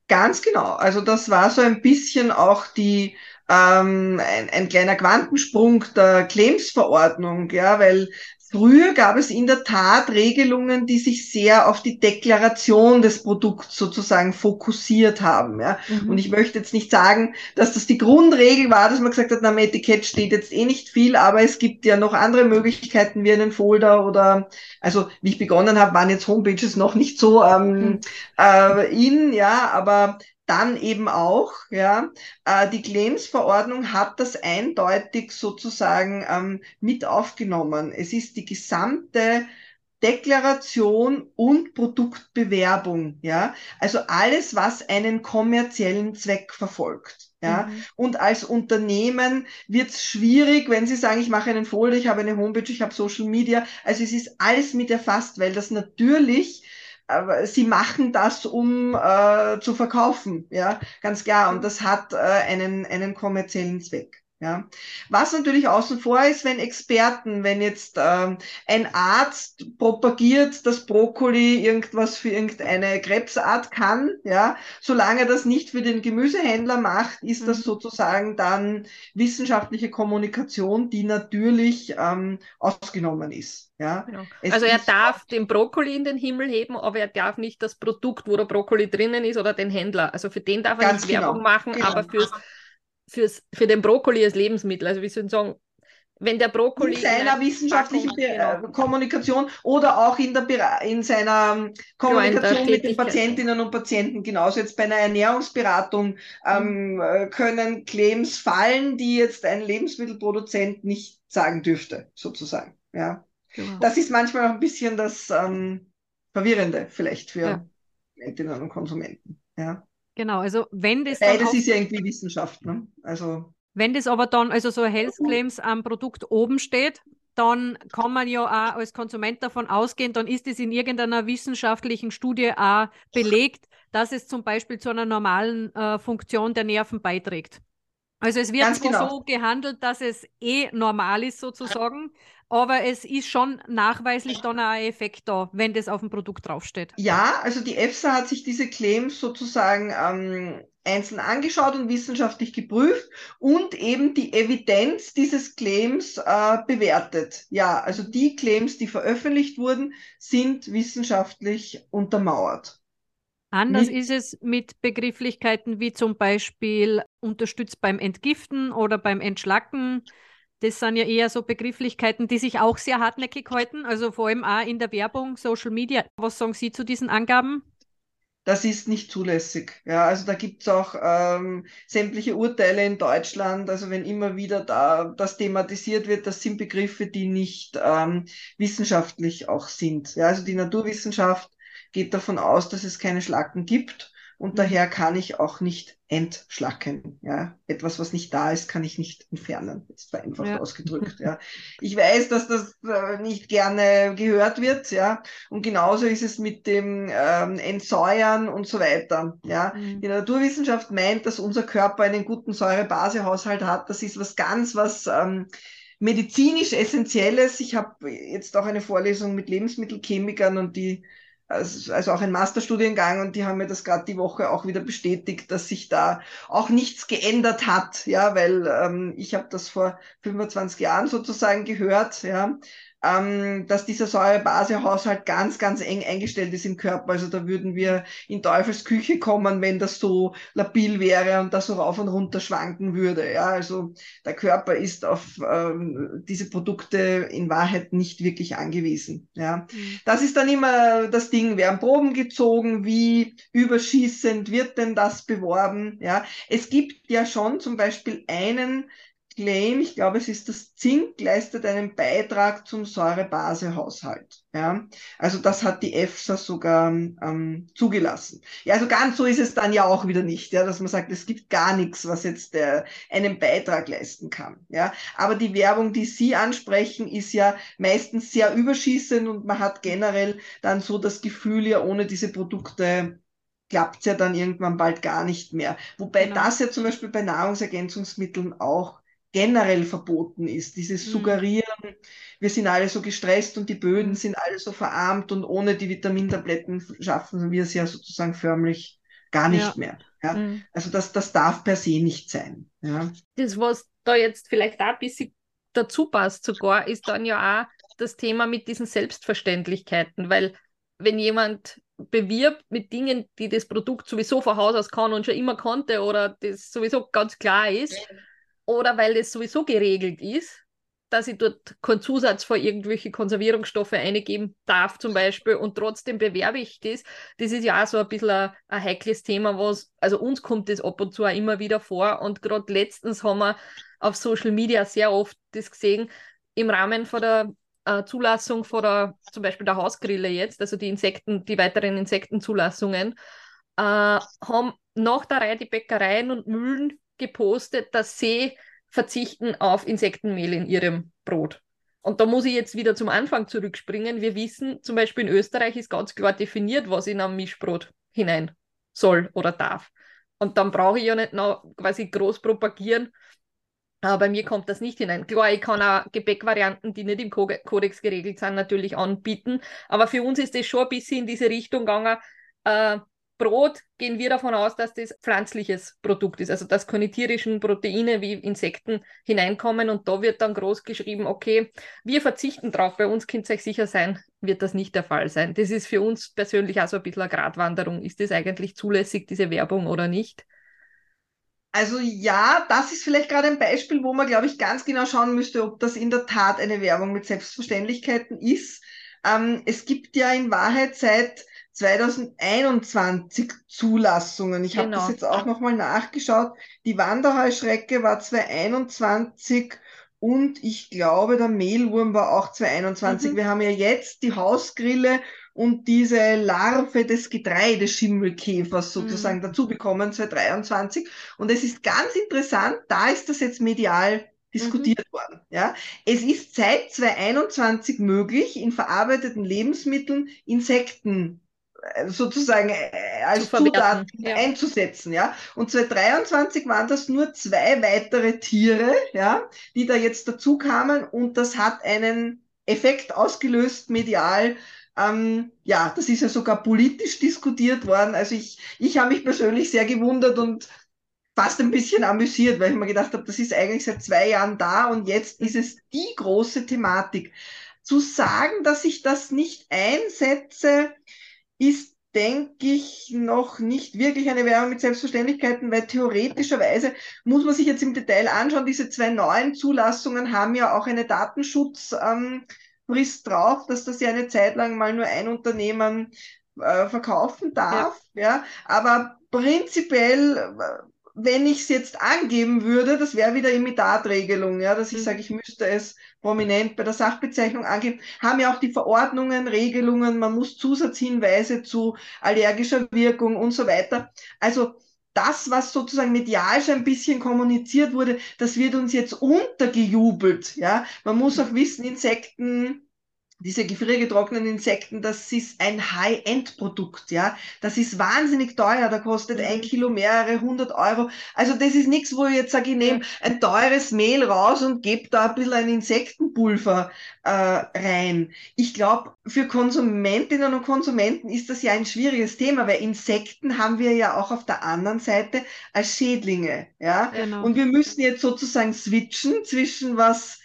Speaker 3: Ganz genau. Also das war so ein bisschen auch die ähm, ein, ein kleiner Quantensprung der Claims-Verordnung, ja, weil Früher gab es in der Tat Regelungen, die sich sehr auf die Deklaration des Produkts sozusagen fokussiert haben. Ja? Mhm. Und ich möchte jetzt nicht sagen, dass das die Grundregel war, dass man gesagt hat, na, am Etikett steht jetzt eh nicht viel, aber es gibt ja noch andere Möglichkeiten wie einen Folder oder, also wie ich begonnen habe, waren jetzt Homepages noch nicht so ähm, mhm. äh, in, ja, aber dann eben auch, ja, äh, die Claims-Verordnung hat das eindeutig sozusagen ähm, mit aufgenommen. Es ist die gesamte Deklaration und Produktbewerbung, ja, also alles, was einen kommerziellen Zweck verfolgt. Ja, mhm. und als Unternehmen wird es schwierig, wenn Sie sagen, ich mache einen Folder, ich habe eine Homepage, ich habe Social Media. Also es ist alles mit erfasst, weil das natürlich sie machen das, um äh, zu verkaufen, ja, ganz klar. Und das hat äh, einen, einen kommerziellen Zweck. Ja. Was natürlich außen vor ist, wenn Experten, wenn jetzt ähm, ein Arzt propagiert, dass Brokkoli irgendwas für irgendeine Krebsart kann, ja, solange er das nicht für den Gemüsehändler macht, ist das mhm. sozusagen dann wissenschaftliche Kommunikation, die natürlich ähm, ausgenommen ist. Ja.
Speaker 2: Genau. Also er darf den Brokkoli in den Himmel heben, aber er darf nicht das Produkt, wo der Brokkoli drinnen ist, oder den Händler. Also für den darf er nicht genau. Werbung machen, genau. aber fürs fürs, für den Brokkoli als Lebensmittel. Also soll ich sagen, wenn der Brokkoli.
Speaker 3: In seiner wissenschaftlichen genau. Kommunikation oder auch in, der, in seiner Kommunikation mit den Patientinnen und Patienten. Genauso jetzt bei einer Ernährungsberatung ähm, mhm. können Claims fallen, die jetzt ein Lebensmittelproduzent nicht sagen dürfte, sozusagen. Ja. Genau. Das ist manchmal auch ein bisschen das ähm, Verwirrende vielleicht für ja. Konsumentinnen und Konsumenten. Ja.
Speaker 1: Genau, also wenn das.
Speaker 3: Beides auch, ist ja irgendwie Wissenschaft, ne? Also.
Speaker 1: Wenn das aber dann, also so Health Claims am Produkt oben steht, dann kann man ja auch als Konsument davon ausgehen, dann ist es in irgendeiner wissenschaftlichen Studie auch belegt, dass es zum Beispiel zu einer normalen äh, Funktion der Nerven beiträgt. Also es wird genau. so gehandelt, dass es eh normal ist sozusagen, aber es ist schon nachweislich dann ein Effekt da, wenn das auf dem Produkt draufsteht.
Speaker 3: Ja, also die EFSA hat sich diese Claims sozusagen ähm, einzeln angeschaut und wissenschaftlich geprüft und eben die Evidenz dieses Claims äh, bewertet. Ja, also die Claims, die veröffentlicht wurden, sind wissenschaftlich untermauert.
Speaker 1: Anders mit, ist es mit Begrifflichkeiten wie zum Beispiel unterstützt beim Entgiften oder beim Entschlacken das sind ja eher so Begrifflichkeiten, die sich auch sehr hartnäckig halten, also vor allem auch in der Werbung, Social Media. Was sagen Sie zu diesen Angaben?
Speaker 3: Das ist nicht zulässig. Ja, also da gibt's auch ähm, sämtliche Urteile in Deutschland. Also wenn immer wieder da das thematisiert wird, das sind Begriffe, die nicht ähm, wissenschaftlich auch sind. Ja, also die Naturwissenschaft geht davon aus, dass es keine Schlacken gibt und mhm. daher kann ich auch nicht entschlacken. Ja, etwas, was nicht da ist, kann ich nicht entfernen. Jetzt vereinfacht ja. ausgedrückt. Ja, ich weiß, dass das äh, nicht gerne gehört wird. Ja, und genauso ist es mit dem ähm, Entsäuern und so weiter. Ja, mhm. die Naturwissenschaft meint, dass unser Körper einen guten Säurebasehaushalt hat. Das ist was ganz, was ähm, medizinisch Essentielles. Ich habe jetzt auch eine Vorlesung mit Lebensmittelchemikern und die also auch ein Masterstudiengang und die haben mir das gerade die Woche auch wieder bestätigt, dass sich da auch nichts geändert hat, ja, weil ähm, ich habe das vor 25 Jahren sozusagen gehört, ja, ähm, dass dieser Säurebasehaushalt ganz, ganz eng eingestellt ist im Körper. Also da würden wir in Teufelsküche kommen, wenn das so labil wäre und das so rauf und runter schwanken würde. Ja, also der Körper ist auf ähm, diese Produkte in Wahrheit nicht wirklich angewiesen. Ja, mhm. das ist dann immer das Ding. Werden Proben gezogen? Wie überschießend wird denn das beworben? Ja, es gibt ja schon zum Beispiel einen Claim, ich glaube, es ist das Zink, leistet einen Beitrag zum Säurebasehaushalt. Ja, also das hat die EFSA sogar ähm, zugelassen. Ja, also ganz so ist es dann ja auch wieder nicht, ja, dass man sagt, es gibt gar nichts, was jetzt äh, einen Beitrag leisten kann. Ja, aber die Werbung, die Sie ansprechen, ist ja meistens sehr überschießend und man hat generell dann so das Gefühl, ja, ohne diese Produkte klappt's ja dann irgendwann bald gar nicht mehr. Wobei genau. das ja zum Beispiel bei Nahrungsergänzungsmitteln auch generell verboten ist. Dieses mhm. Suggerieren, wir sind alle so gestresst und die Böden mhm. sind alle so verarmt und ohne die Vitamintabletten schaffen wir es ja sozusagen förmlich gar nicht ja. mehr. Ja? Mhm. Also das, das darf per se nicht sein. Ja?
Speaker 2: Das, was da jetzt vielleicht auch ein bisschen dazu passt sogar, ist dann ja auch das Thema mit diesen Selbstverständlichkeiten, weil wenn jemand bewirbt mit Dingen, die das Produkt sowieso von Haus aus kann und schon immer konnte oder das sowieso ganz klar ist, oder weil es sowieso geregelt ist, dass ich dort keinen Zusatz von irgendwelche Konservierungsstoffe eingeben darf zum Beispiel und trotzdem bewerbe ich das. Das ist ja auch so ein bisschen ein, ein heikles Thema, was, also uns kommt das ab und zu auch immer wieder vor und gerade letztens haben wir auf Social Media sehr oft das gesehen, im Rahmen von der äh, Zulassung von der, zum Beispiel der Hausgrille jetzt, also die Insekten, die weiteren Insektenzulassungen, äh, haben nach der Reihe die Bäckereien und Mühlen gepostet, dass sie verzichten auf Insektenmehl in ihrem Brot. Und da muss ich jetzt wieder zum Anfang zurückspringen. Wir wissen, zum Beispiel in Österreich ist ganz klar definiert, was in ein Mischbrot hinein soll oder darf. Und dann brauche ich ja nicht noch quasi groß propagieren. Aber bei mir kommt das nicht hinein. Klar, ich kann auch Gebäckvarianten, die nicht im Kodex geregelt sind, natürlich anbieten. Aber für uns ist das schon ein bisschen in diese Richtung gegangen. Äh, Brot gehen wir davon aus, dass das pflanzliches Produkt ist, also dass keine tierischen Proteine wie Insekten hineinkommen und da wird dann groß geschrieben, okay, wir verzichten drauf, bei uns könnt ihr euch sicher sein, wird das nicht der Fall sein. Das ist für uns persönlich auch so ein bisschen eine Gratwanderung. Ist das eigentlich zulässig, diese Werbung oder nicht?
Speaker 3: Also ja, das ist vielleicht gerade ein Beispiel, wo man, glaube ich, ganz genau schauen müsste, ob das in der Tat eine Werbung mit Selbstverständlichkeiten ist. Ähm, es gibt ja in Wahrheit seit 2021 Zulassungen. Ich genau. habe das jetzt auch nochmal nachgeschaut. Die Wanderheuschrecke war 2021 und ich glaube, der Mehlwurm war auch 2021. Mhm. Wir haben ja jetzt die Hausgrille und diese Larve des Getreideschimmelkäfers sozusagen mhm. dazu bekommen 2023. Und es ist ganz interessant, da ist das jetzt medial diskutiert mhm. worden. Ja, es ist seit 2021 möglich, in verarbeiteten Lebensmitteln Insekten sozusagen äh, als Zutat ja. einzusetzen, ja. Und 2023 waren das nur zwei weitere Tiere, ja, die da jetzt dazu kamen und das hat einen Effekt ausgelöst medial. Ähm, ja, das ist ja sogar politisch diskutiert worden. Also ich, ich habe mich persönlich sehr gewundert und fast ein bisschen amüsiert, weil ich mir gedacht habe, das ist eigentlich seit zwei Jahren da und jetzt ist es die große Thematik. Zu sagen, dass ich das nicht einsetze, ist, denke ich, noch nicht wirklich eine Werbung mit Selbstverständlichkeiten, weil theoretischerweise muss man sich jetzt im Detail anschauen, diese zwei neuen Zulassungen haben ja auch eine Datenschutzfrist ähm, drauf, dass das ja eine Zeit lang mal nur ein Unternehmen äh, verkaufen darf. Ja. ja. Aber prinzipiell äh, wenn ich es jetzt angeben würde, das wäre wieder Imitatregelung, ja, dass ich mhm. sage, ich müsste es prominent bei der Sachbezeichnung angeben, haben ja auch die Verordnungen, Regelungen, man muss Zusatzhinweise zu allergischer Wirkung und so weiter. Also das, was sozusagen medial schon ein bisschen kommuniziert wurde, das wird uns jetzt untergejubelt, ja. Man muss auch wissen, Insekten, diese gefriergetrockneten Insekten, das ist ein High-End-Produkt, ja. Das ist wahnsinnig teuer, da kostet ein mhm. Kilo mehrere hundert Euro. Also das ist nichts, wo ich jetzt sage, ich nehme ein teures Mehl raus und gebe da ein bisschen ein Insektenpulver äh, rein. Ich glaube, für Konsumentinnen und Konsumenten ist das ja ein schwieriges Thema, weil Insekten haben wir ja auch auf der anderen Seite als Schädlinge, ja. Genau. Und wir müssen jetzt sozusagen switchen zwischen was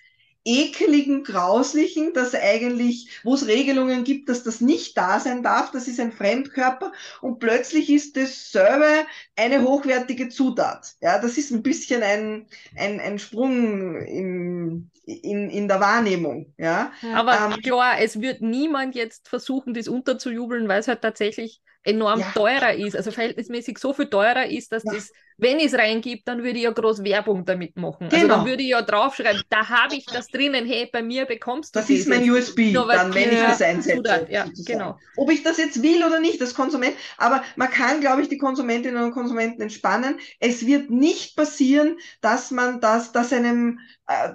Speaker 3: ekeligen, grauslichen, dass eigentlich, wo es Regelungen gibt, dass das nicht da sein darf, das ist ein Fremdkörper und plötzlich ist dasselbe eine hochwertige Zutat. Ja, das ist ein bisschen ein, ein, ein Sprung im, in, in der Wahrnehmung. Ja.
Speaker 2: Aber ähm, klar, es wird niemand jetzt versuchen, das unterzujubeln, weil es halt tatsächlich enorm ja. teurer ist, also verhältnismäßig so viel teurer ist, dass ja. das, wenn ich es reingebe, dann würde ich ja groß Werbung damit machen. Genau. Also dann genau. würde ich ja draufschreiben, da habe ich das drinnen, hey, bei mir bekommst
Speaker 3: du das. Das ist mein USB, Nur, dann, wenn ich das einsetze.
Speaker 2: Ja, genau.
Speaker 3: Ob ich das jetzt will oder nicht, das Konsument, aber man kann, glaube ich, die Konsumentinnen und Konsumenten entspannen. Es wird nicht passieren, dass man das, dass einem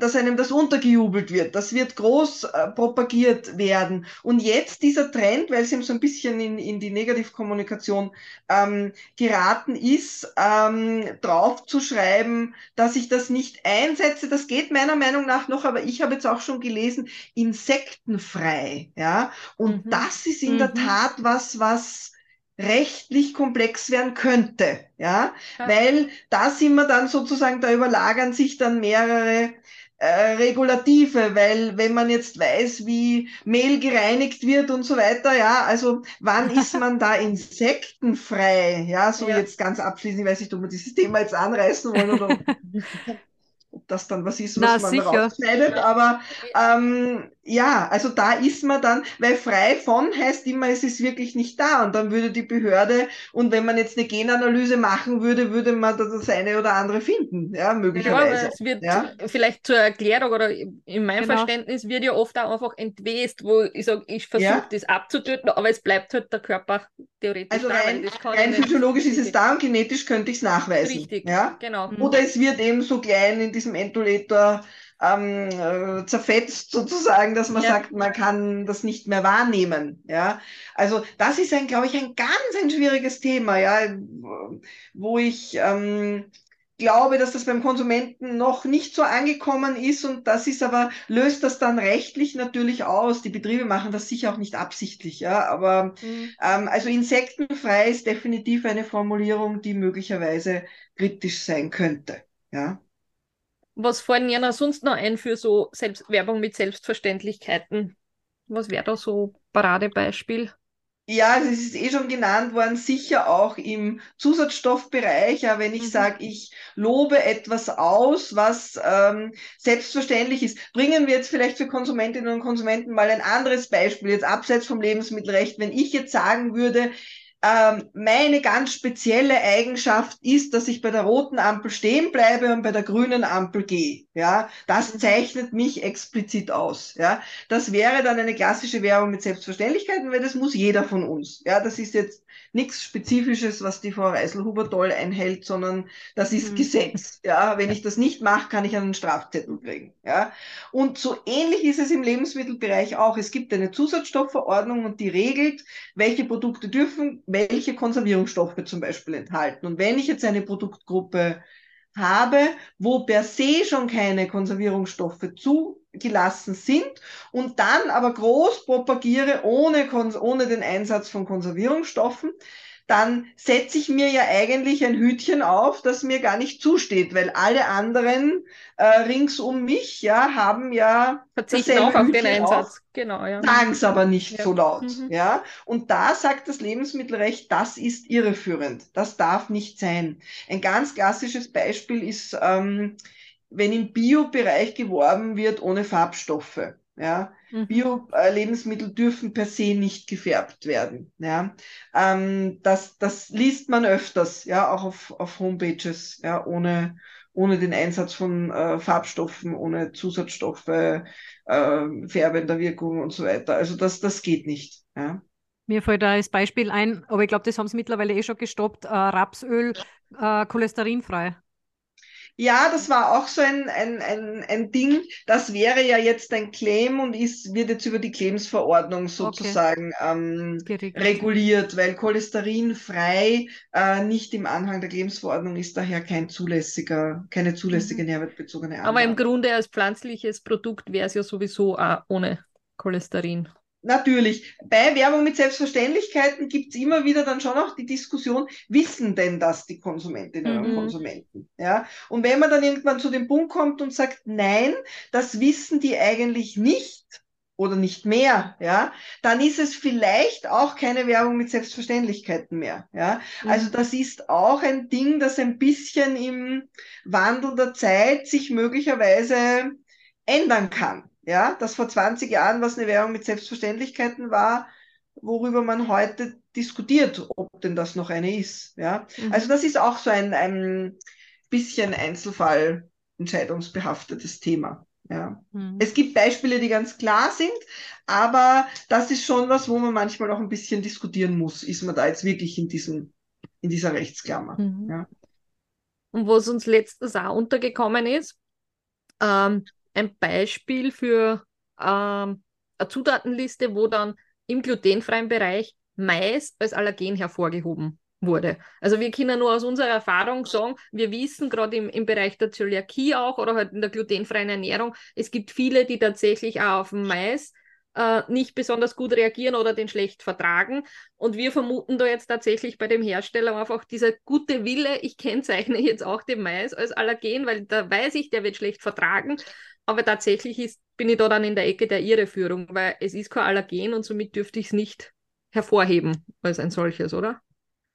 Speaker 3: dass einem das untergejubelt wird. Das wird groß äh, propagiert werden. Und jetzt dieser Trend, weil es eben so ein bisschen in, in die Negativkommunikation ähm, geraten ist, ähm, draufzuschreiben, dass ich das nicht einsetze, das geht meiner Meinung nach noch, aber ich habe jetzt auch schon gelesen, insektenfrei. Ja, und mhm. das ist in mhm. der Tat was, was rechtlich komplex werden könnte, ja, ja. weil da sind wir dann sozusagen, da überlagern sich dann mehrere äh, Regulative, weil wenn man jetzt weiß, wie Mehl gereinigt wird und so weiter, ja, also wann ist man da insektenfrei? Ja, so ja. jetzt ganz abschließend, ich weiß nicht, ob wir dieses Thema jetzt anreißen wollen oder ob das dann was ist, was Na, man sicher. rausschneidet, aber ähm, ja, also da ist man dann, weil frei von heißt immer, es ist wirklich nicht da und dann würde die Behörde und wenn man jetzt eine Genanalyse machen würde, würde man da das eine oder andere finden, ja, möglicherweise.
Speaker 2: Ja, es wird ja? vielleicht zur Erklärung oder in meinem genau. Verständnis wird ja oft auch einfach entwest, wo ich sage, ich versuche ja? das abzutöten, aber es bleibt halt der Körper theoretisch
Speaker 3: also da. Rein, rein physiologisch ist es da und genetisch könnte ich es nachweisen.
Speaker 2: Richtig,
Speaker 3: ja?
Speaker 2: genau.
Speaker 3: Oder es wird eben so klein in diesem Entolator ähm, äh, zerfetzt sozusagen, dass man ja. sagt, man kann das nicht mehr wahrnehmen. Ja, also das ist ein, glaube ich, ein ganz ein schwieriges Thema, ja, wo ich ähm, glaube, dass das beim Konsumenten noch nicht so angekommen ist und das ist aber, löst das dann rechtlich natürlich aus. Die Betriebe machen das sicher auch nicht absichtlich, ja, aber mhm. ähm, also insektenfrei ist definitiv eine Formulierung, die möglicherweise kritisch sein könnte, ja.
Speaker 2: Was fallen Ihnen sonst noch ein für so Selbst Werbung mit Selbstverständlichkeiten? Was wäre da so Paradebeispiel?
Speaker 3: Ja, es ist eh schon genannt worden, sicher auch im Zusatzstoffbereich. Ja, wenn ich mhm. sage, ich lobe etwas aus, was ähm, selbstverständlich ist. Bringen wir jetzt vielleicht für Konsumentinnen und Konsumenten mal ein anderes Beispiel, jetzt abseits vom Lebensmittelrecht. Wenn ich jetzt sagen würde, ähm, meine ganz spezielle Eigenschaft ist, dass ich bei der roten Ampel stehen bleibe und bei der grünen Ampel gehe. Ja, das mhm. zeichnet mich explizit aus. Ja, das wäre dann eine klassische Werbung mit Selbstverständlichkeiten, weil das muss jeder von uns. Ja, das ist jetzt nichts Spezifisches, was die Frau Reiselhuber toll einhält, sondern das ist mhm. Gesetz. Ja, wenn ich das nicht mache, kann ich einen Strafzettel kriegen. Ja, und so ähnlich ist es im Lebensmittelbereich auch. Es gibt eine Zusatzstoffverordnung und die regelt, welche Produkte dürfen welche Konservierungsstoffe zum Beispiel enthalten. Und wenn ich jetzt eine Produktgruppe habe, wo per se schon keine Konservierungsstoffe zugelassen sind und dann aber groß propagiere ohne, ohne den Einsatz von Konservierungsstoffen, dann setze ich mir ja eigentlich ein Hütchen auf, das mir gar nicht zusteht, weil alle anderen äh, rings um mich ja haben ja
Speaker 2: verzichten auch auf den Einsatz. Auf,
Speaker 3: genau, ja. Sagen es aber nicht ja. so laut, mhm. ja. Und da sagt das Lebensmittelrecht, das ist irreführend. Das darf nicht sein. Ein ganz klassisches Beispiel ist, ähm, wenn im Bio-Bereich geworben wird ohne Farbstoffe. Ja, mhm. Bio-Lebensmittel dürfen per se nicht gefärbt werden. Ja, ähm, das, das liest man öfters, ja, auch auf, auf Homepages, ja, ohne, ohne den Einsatz von äh, Farbstoffen, ohne Zusatzstoffe, äh, färbender Wirkung und so weiter. Also das, das geht nicht. Ja.
Speaker 1: Mir fällt da als Beispiel ein, aber ich glaube, das haben sie mittlerweile eh schon gestoppt, äh, Rapsöl, äh, cholesterinfrei.
Speaker 3: Ja, das war auch so ein, ein, ein, ein Ding. Das wäre ja jetzt ein Claim und ist, wird jetzt über die Claims-Verordnung sozusagen okay. ähm, reguliert, weil cholesterinfrei äh, nicht im Anhang der Claims-Verordnung ist daher kein zulässiger, keine zulässige mhm. nährwertbezogene
Speaker 2: Anlage. Aber im Grunde als pflanzliches Produkt wäre es ja sowieso auch ohne Cholesterin.
Speaker 3: Natürlich. Bei Werbung mit Selbstverständlichkeiten gibt's immer wieder dann schon auch die Diskussion, wissen denn das die Konsumentinnen mhm. und Konsumenten? Ja. Und wenn man dann irgendwann zu dem Punkt kommt und sagt, nein, das wissen die eigentlich nicht oder nicht mehr, ja, dann ist es vielleicht auch keine Werbung mit Selbstverständlichkeiten mehr, ja. Mhm. Also das ist auch ein Ding, das ein bisschen im Wandel der Zeit sich möglicherweise ändern kann. Ja, dass vor 20 Jahren, was eine Währung mit Selbstverständlichkeiten war, worüber man heute diskutiert, ob denn das noch eine ist. Ja, mhm. also das ist auch so ein, ein bisschen Einzelfall entscheidungsbehaftetes Thema. Ja. Mhm. Es gibt Beispiele, die ganz klar sind, aber das ist schon was, wo man manchmal auch ein bisschen diskutieren muss. Ist man da jetzt wirklich in diesem, in dieser Rechtsklammer? Mhm. Ja.
Speaker 2: Und was uns letztes auch untergekommen ist, ähm, ein Beispiel für ähm, eine Zutatenliste, wo dann im glutenfreien Bereich Mais als Allergen hervorgehoben wurde. Also wir können nur aus unserer Erfahrung sagen, wir wissen gerade im, im Bereich der Zöliakie auch oder halt in der glutenfreien Ernährung, es gibt viele, die tatsächlich auch auf Mais äh, nicht besonders gut reagieren oder den schlecht vertragen. Und wir vermuten da jetzt tatsächlich bei dem Hersteller einfach dieser gute Wille, ich kennzeichne jetzt auch den Mais als Allergen, weil da weiß ich, der wird schlecht vertragen. Aber tatsächlich ist, bin ich da dann in der Ecke der Irreführung, weil es ist kein Allergen und somit dürfte ich es nicht hervorheben als ein solches, oder?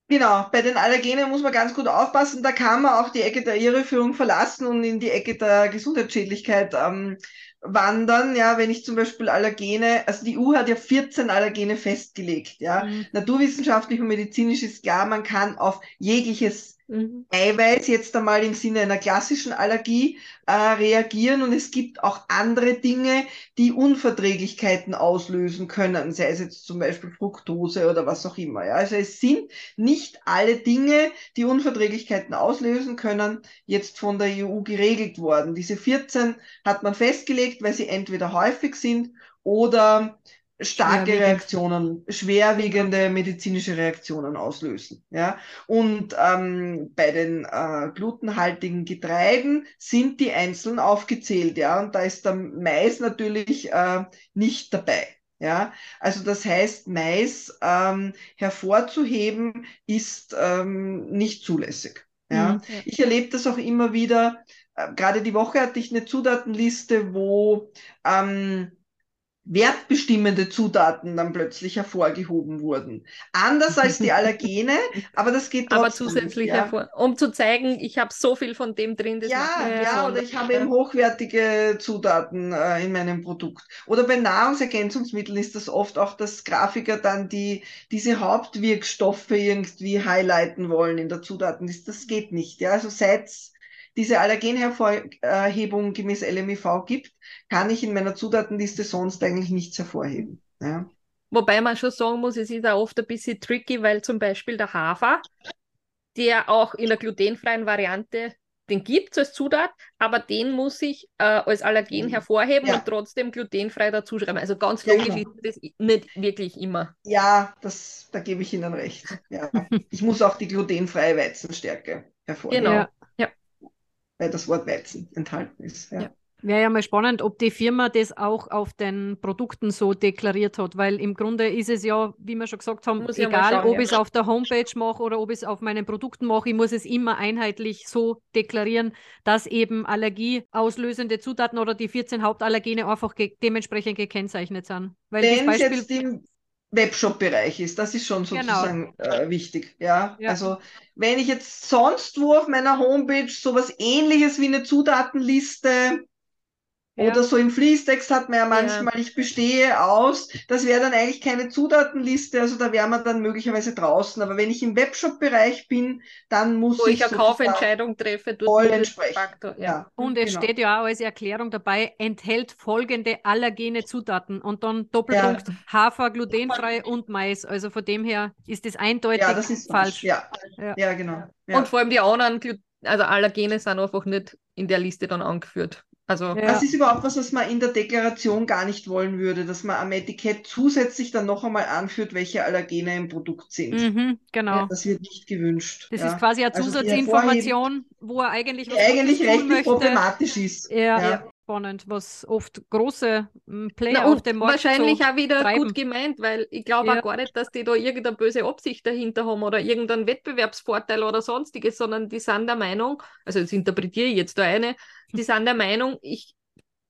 Speaker 3: Genau, bei den Allergenen muss man ganz gut aufpassen. Da kann man auch die Ecke der Irreführung verlassen und in die Ecke der Gesundheitsschädlichkeit ähm, wandern. Ja, wenn ich zum Beispiel Allergene, also die EU hat ja 14 Allergene festgelegt. Ja, mhm. naturwissenschaftlich und medizinisch ist klar, man kann auf jegliches mhm. Eiweiß jetzt einmal im Sinne einer klassischen Allergie äh, reagieren und es gibt auch andere Dinge, die Unverträglichkeiten auslösen können, sei es jetzt zum Beispiel Fructose oder was auch immer. Ja. Also es sind nicht alle Dinge, die Unverträglichkeiten auslösen können, jetzt von der EU geregelt worden. Diese 14 hat man festgelegt, weil sie entweder häufig sind oder starke Reaktionen, schwerwiegende medizinische Reaktionen auslösen. Ja? Und ähm, bei den äh, glutenhaltigen Getreiden sind die einzeln aufgezählt, ja, und da ist der Mais natürlich äh, nicht dabei. Ja, also das heißt, Mais ähm, hervorzuheben ist ähm, nicht zulässig. Ja, mhm, ja. ich erlebe das auch immer wieder. Äh, Gerade die Woche hatte ich eine Zutatenliste, wo ähm, wertbestimmende Zutaten dann plötzlich hervorgehoben wurden. Anders als die Allergene, aber das geht
Speaker 2: trotzdem. Aber zusätzlich ja. hervor, um zu zeigen, ich habe so viel von dem drin.
Speaker 3: Das ja, ja, oder ich habe eben hochwertige Zutaten äh, in meinem Produkt. Oder bei Nahrungsergänzungsmitteln ist das oft auch, dass Grafiker dann die diese Hauptwirkstoffe irgendwie highlighten wollen in der Zutatenliste. Das geht nicht. Ja, also seit diese Allergenhervorhebung gemäß LMIV gibt, kann ich in meiner Zutatenliste sonst eigentlich nichts hervorheben. Ja.
Speaker 2: Wobei man schon sagen muss, es ist auch oft ein bisschen tricky, weil zum Beispiel der Hafer, der auch in der glutenfreien Variante, den gibt es als Zutat, aber den muss ich äh, als Allergen mhm. hervorheben ja. und trotzdem glutenfrei dazuschreiben. Also ganz logisch genau. ist das nicht wirklich immer.
Speaker 3: Ja, das, da gebe ich Ihnen recht. Ja. ich muss auch die glutenfreie Weizenstärke hervorheben.
Speaker 2: Genau.
Speaker 3: Weil das Wort Weizen enthalten ist. Ja. ja.
Speaker 1: Wäre ja mal spannend, ob die Firma das auch auf den Produkten so deklariert hat, weil im Grunde ist es ja, wie wir schon gesagt haben, muss egal, schauen, ob ja. ich es auf der Homepage mache oder ob ich es auf meinen Produkten mache, ich muss es immer einheitlich so deklarieren, dass eben allergieauslösende Zutaten oder die 14 Hauptallergene einfach ge dementsprechend gekennzeichnet sind.
Speaker 3: Weil Wenn das Beispiel jetzt im Webshop-Bereich ist, das ist schon genau. sozusagen genau. äh, wichtig. Ja? ja? also wenn ich jetzt sonst wo auf meiner Homepage sowas ähnliches wie eine Zutatenliste ja. Oder so im Fließtext hat man ja manchmal, ja. ich bestehe aus. Das wäre dann eigentlich keine Zutatenliste, also da wäre man dann möglicherweise draußen. Aber wenn ich im Webshop-Bereich bin, dann muss
Speaker 2: Wo
Speaker 3: ich.
Speaker 2: Wo ich eine Kaufentscheidung treffe,
Speaker 3: voll entsprechend.
Speaker 1: Faktor, ja. Und es genau. steht ja auch als Erklärung dabei, enthält folgende allergene Zutaten und dann Doppelpunkt Hafer, glutenfrei und Mais. Also von dem her ist das eindeutig ja, das ist falsch.
Speaker 3: Ja. ja, genau.
Speaker 2: Und vor allem die anderen, also Allergene sind einfach nicht in der Liste dann angeführt. Also,
Speaker 3: ja. Das ist überhaupt was, was man in der Deklaration gar nicht wollen würde, dass man am Etikett zusätzlich dann noch einmal anführt, welche Allergene im Produkt sind.
Speaker 1: Mhm, genau. Ja,
Speaker 3: das wird nicht gewünscht.
Speaker 1: Das ja. ist quasi eine also Zusatzinformation, wo er eigentlich
Speaker 3: was eigentlich rechtlich möchte. problematisch ist.
Speaker 1: Ja, spannend, was oft große hm, Player Na, auf dem
Speaker 2: Markt Wahrscheinlich so auch wieder treiben. gut gemeint, weil ich glaube ja. auch gar nicht, dass die da irgendeine böse Absicht dahinter haben oder irgendeinen Wettbewerbsvorteil oder sonstiges, sondern die sind der Meinung, also das interpretiere ich jetzt da eine, die sind der Meinung, ich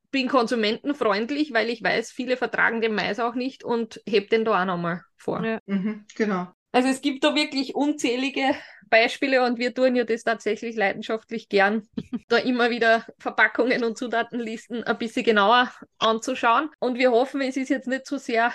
Speaker 2: bin konsumentenfreundlich, weil ich weiß, viele vertragen den Mais auch nicht und heb den da auch nochmal vor.
Speaker 3: Ja. Mhm, genau.
Speaker 2: Also es gibt da wirklich unzählige Beispiele und wir tun ja das tatsächlich leidenschaftlich gern, da immer wieder Verpackungen und Zutatenlisten ein bisschen genauer anzuschauen. Und wir hoffen, es ist jetzt nicht so sehr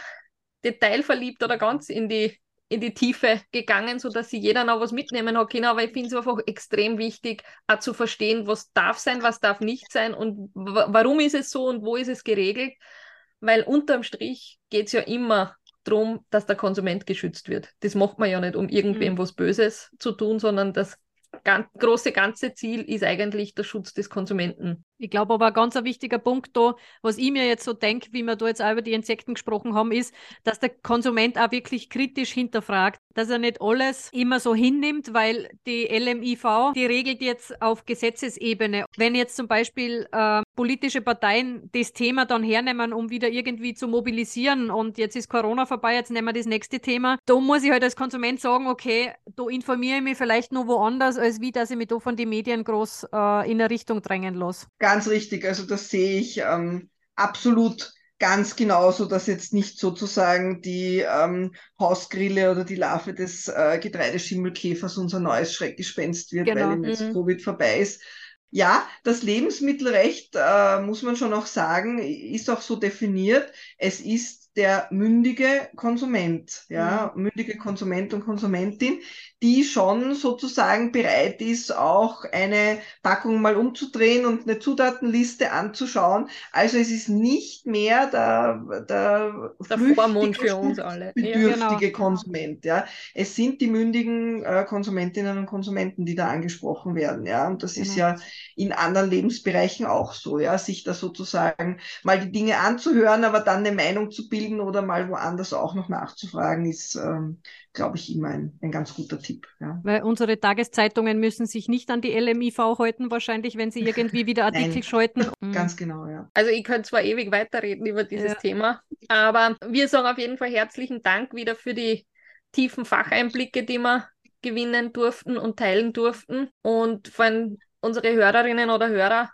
Speaker 2: detailverliebt oder ganz in die in die Tiefe gegangen, sodass sie jeder noch was mitnehmen hat können. Aber ich finde es einfach extrem wichtig, auch zu verstehen, was darf sein, was darf nicht sein und warum ist es so und wo ist es geregelt. Weil unterm Strich geht es ja immer darum, dass der Konsument geschützt wird. Das macht man ja nicht, um irgendwem mhm. was Böses zu tun, sondern das ganz, große ganze Ziel ist eigentlich der Schutz des Konsumenten.
Speaker 1: Ich glaube aber ein ganz ein wichtiger Punkt da, was ich mir jetzt so denke, wie wir da jetzt auch über die Insekten gesprochen haben, ist, dass der Konsument auch wirklich kritisch hinterfragt, dass er nicht alles immer so hinnimmt, weil die LMIV, die regelt jetzt auf Gesetzesebene. Wenn jetzt zum Beispiel äh, politische Parteien das Thema dann hernehmen, um wieder irgendwie zu mobilisieren und jetzt ist Corona vorbei, jetzt nehmen wir das nächste Thema, da muss ich halt als Konsument sagen, okay, da informiere ich mich vielleicht noch woanders, als wie, dass ich mich da von den Medien groß äh, in eine Richtung drängen lasse.
Speaker 3: Ganz richtig, also das sehe ich ähm, absolut ganz genauso, dass jetzt nicht sozusagen die ähm, Hausgrille oder die Larve des äh, Getreideschimmelkäfers unser neues Schreckgespenst wird, genau. weil jetzt mhm. Covid vorbei ist. Ja, das Lebensmittelrecht, äh, muss man schon auch sagen, ist auch so definiert. Es ist der mündige Konsument, ja, mhm. mündige Konsument und Konsumentin, die schon sozusagen bereit ist, auch eine Packung mal umzudrehen und eine Zutatenliste anzuschauen. Also es ist nicht mehr der, der,
Speaker 2: der Vormund für uns alle.
Speaker 3: Bedürftige ja, genau. Konsument, ja. Es sind die mündigen äh, Konsumentinnen und Konsumenten, die da angesprochen werden, ja. Und das genau. ist ja in anderen Lebensbereichen auch so, ja, sich da sozusagen mal die Dinge anzuhören, aber dann eine Meinung zu bilden oder mal woanders auch noch nachzufragen, ist, ähm, glaube ich, immer ein, ein ganz guter Tipp. Ja.
Speaker 1: Weil unsere Tageszeitungen müssen sich nicht an die LMIV halten, wahrscheinlich, wenn sie irgendwie wieder Artikel schalten.
Speaker 3: Mhm. Ganz genau, ja.
Speaker 2: Also ich könnte zwar ewig weiterreden über dieses ja. Thema, aber wir sagen auf jeden Fall herzlichen Dank wieder für die tiefen Facheinblicke, die wir gewinnen durften und teilen durften. Und wenn unsere Hörerinnen oder Hörer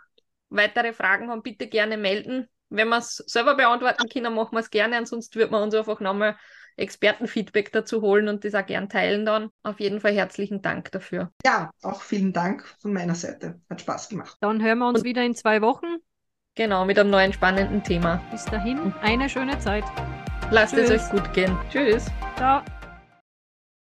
Speaker 2: weitere Fragen haben, bitte gerne melden. Wenn wir es selber beantworten können, machen wir es gerne. Ansonsten wird man uns einfach nochmal Expertenfeedback dazu holen und das auch gern teilen dann. Auf jeden Fall herzlichen Dank dafür.
Speaker 3: Ja, auch vielen Dank von meiner Seite. Hat Spaß gemacht.
Speaker 1: Dann hören wir uns und wieder in zwei Wochen.
Speaker 2: Genau, mit einem neuen spannenden Thema.
Speaker 1: Bis dahin, eine schöne Zeit.
Speaker 2: Lasst Tschüss. es euch gut gehen. Tschüss.
Speaker 1: Ciao.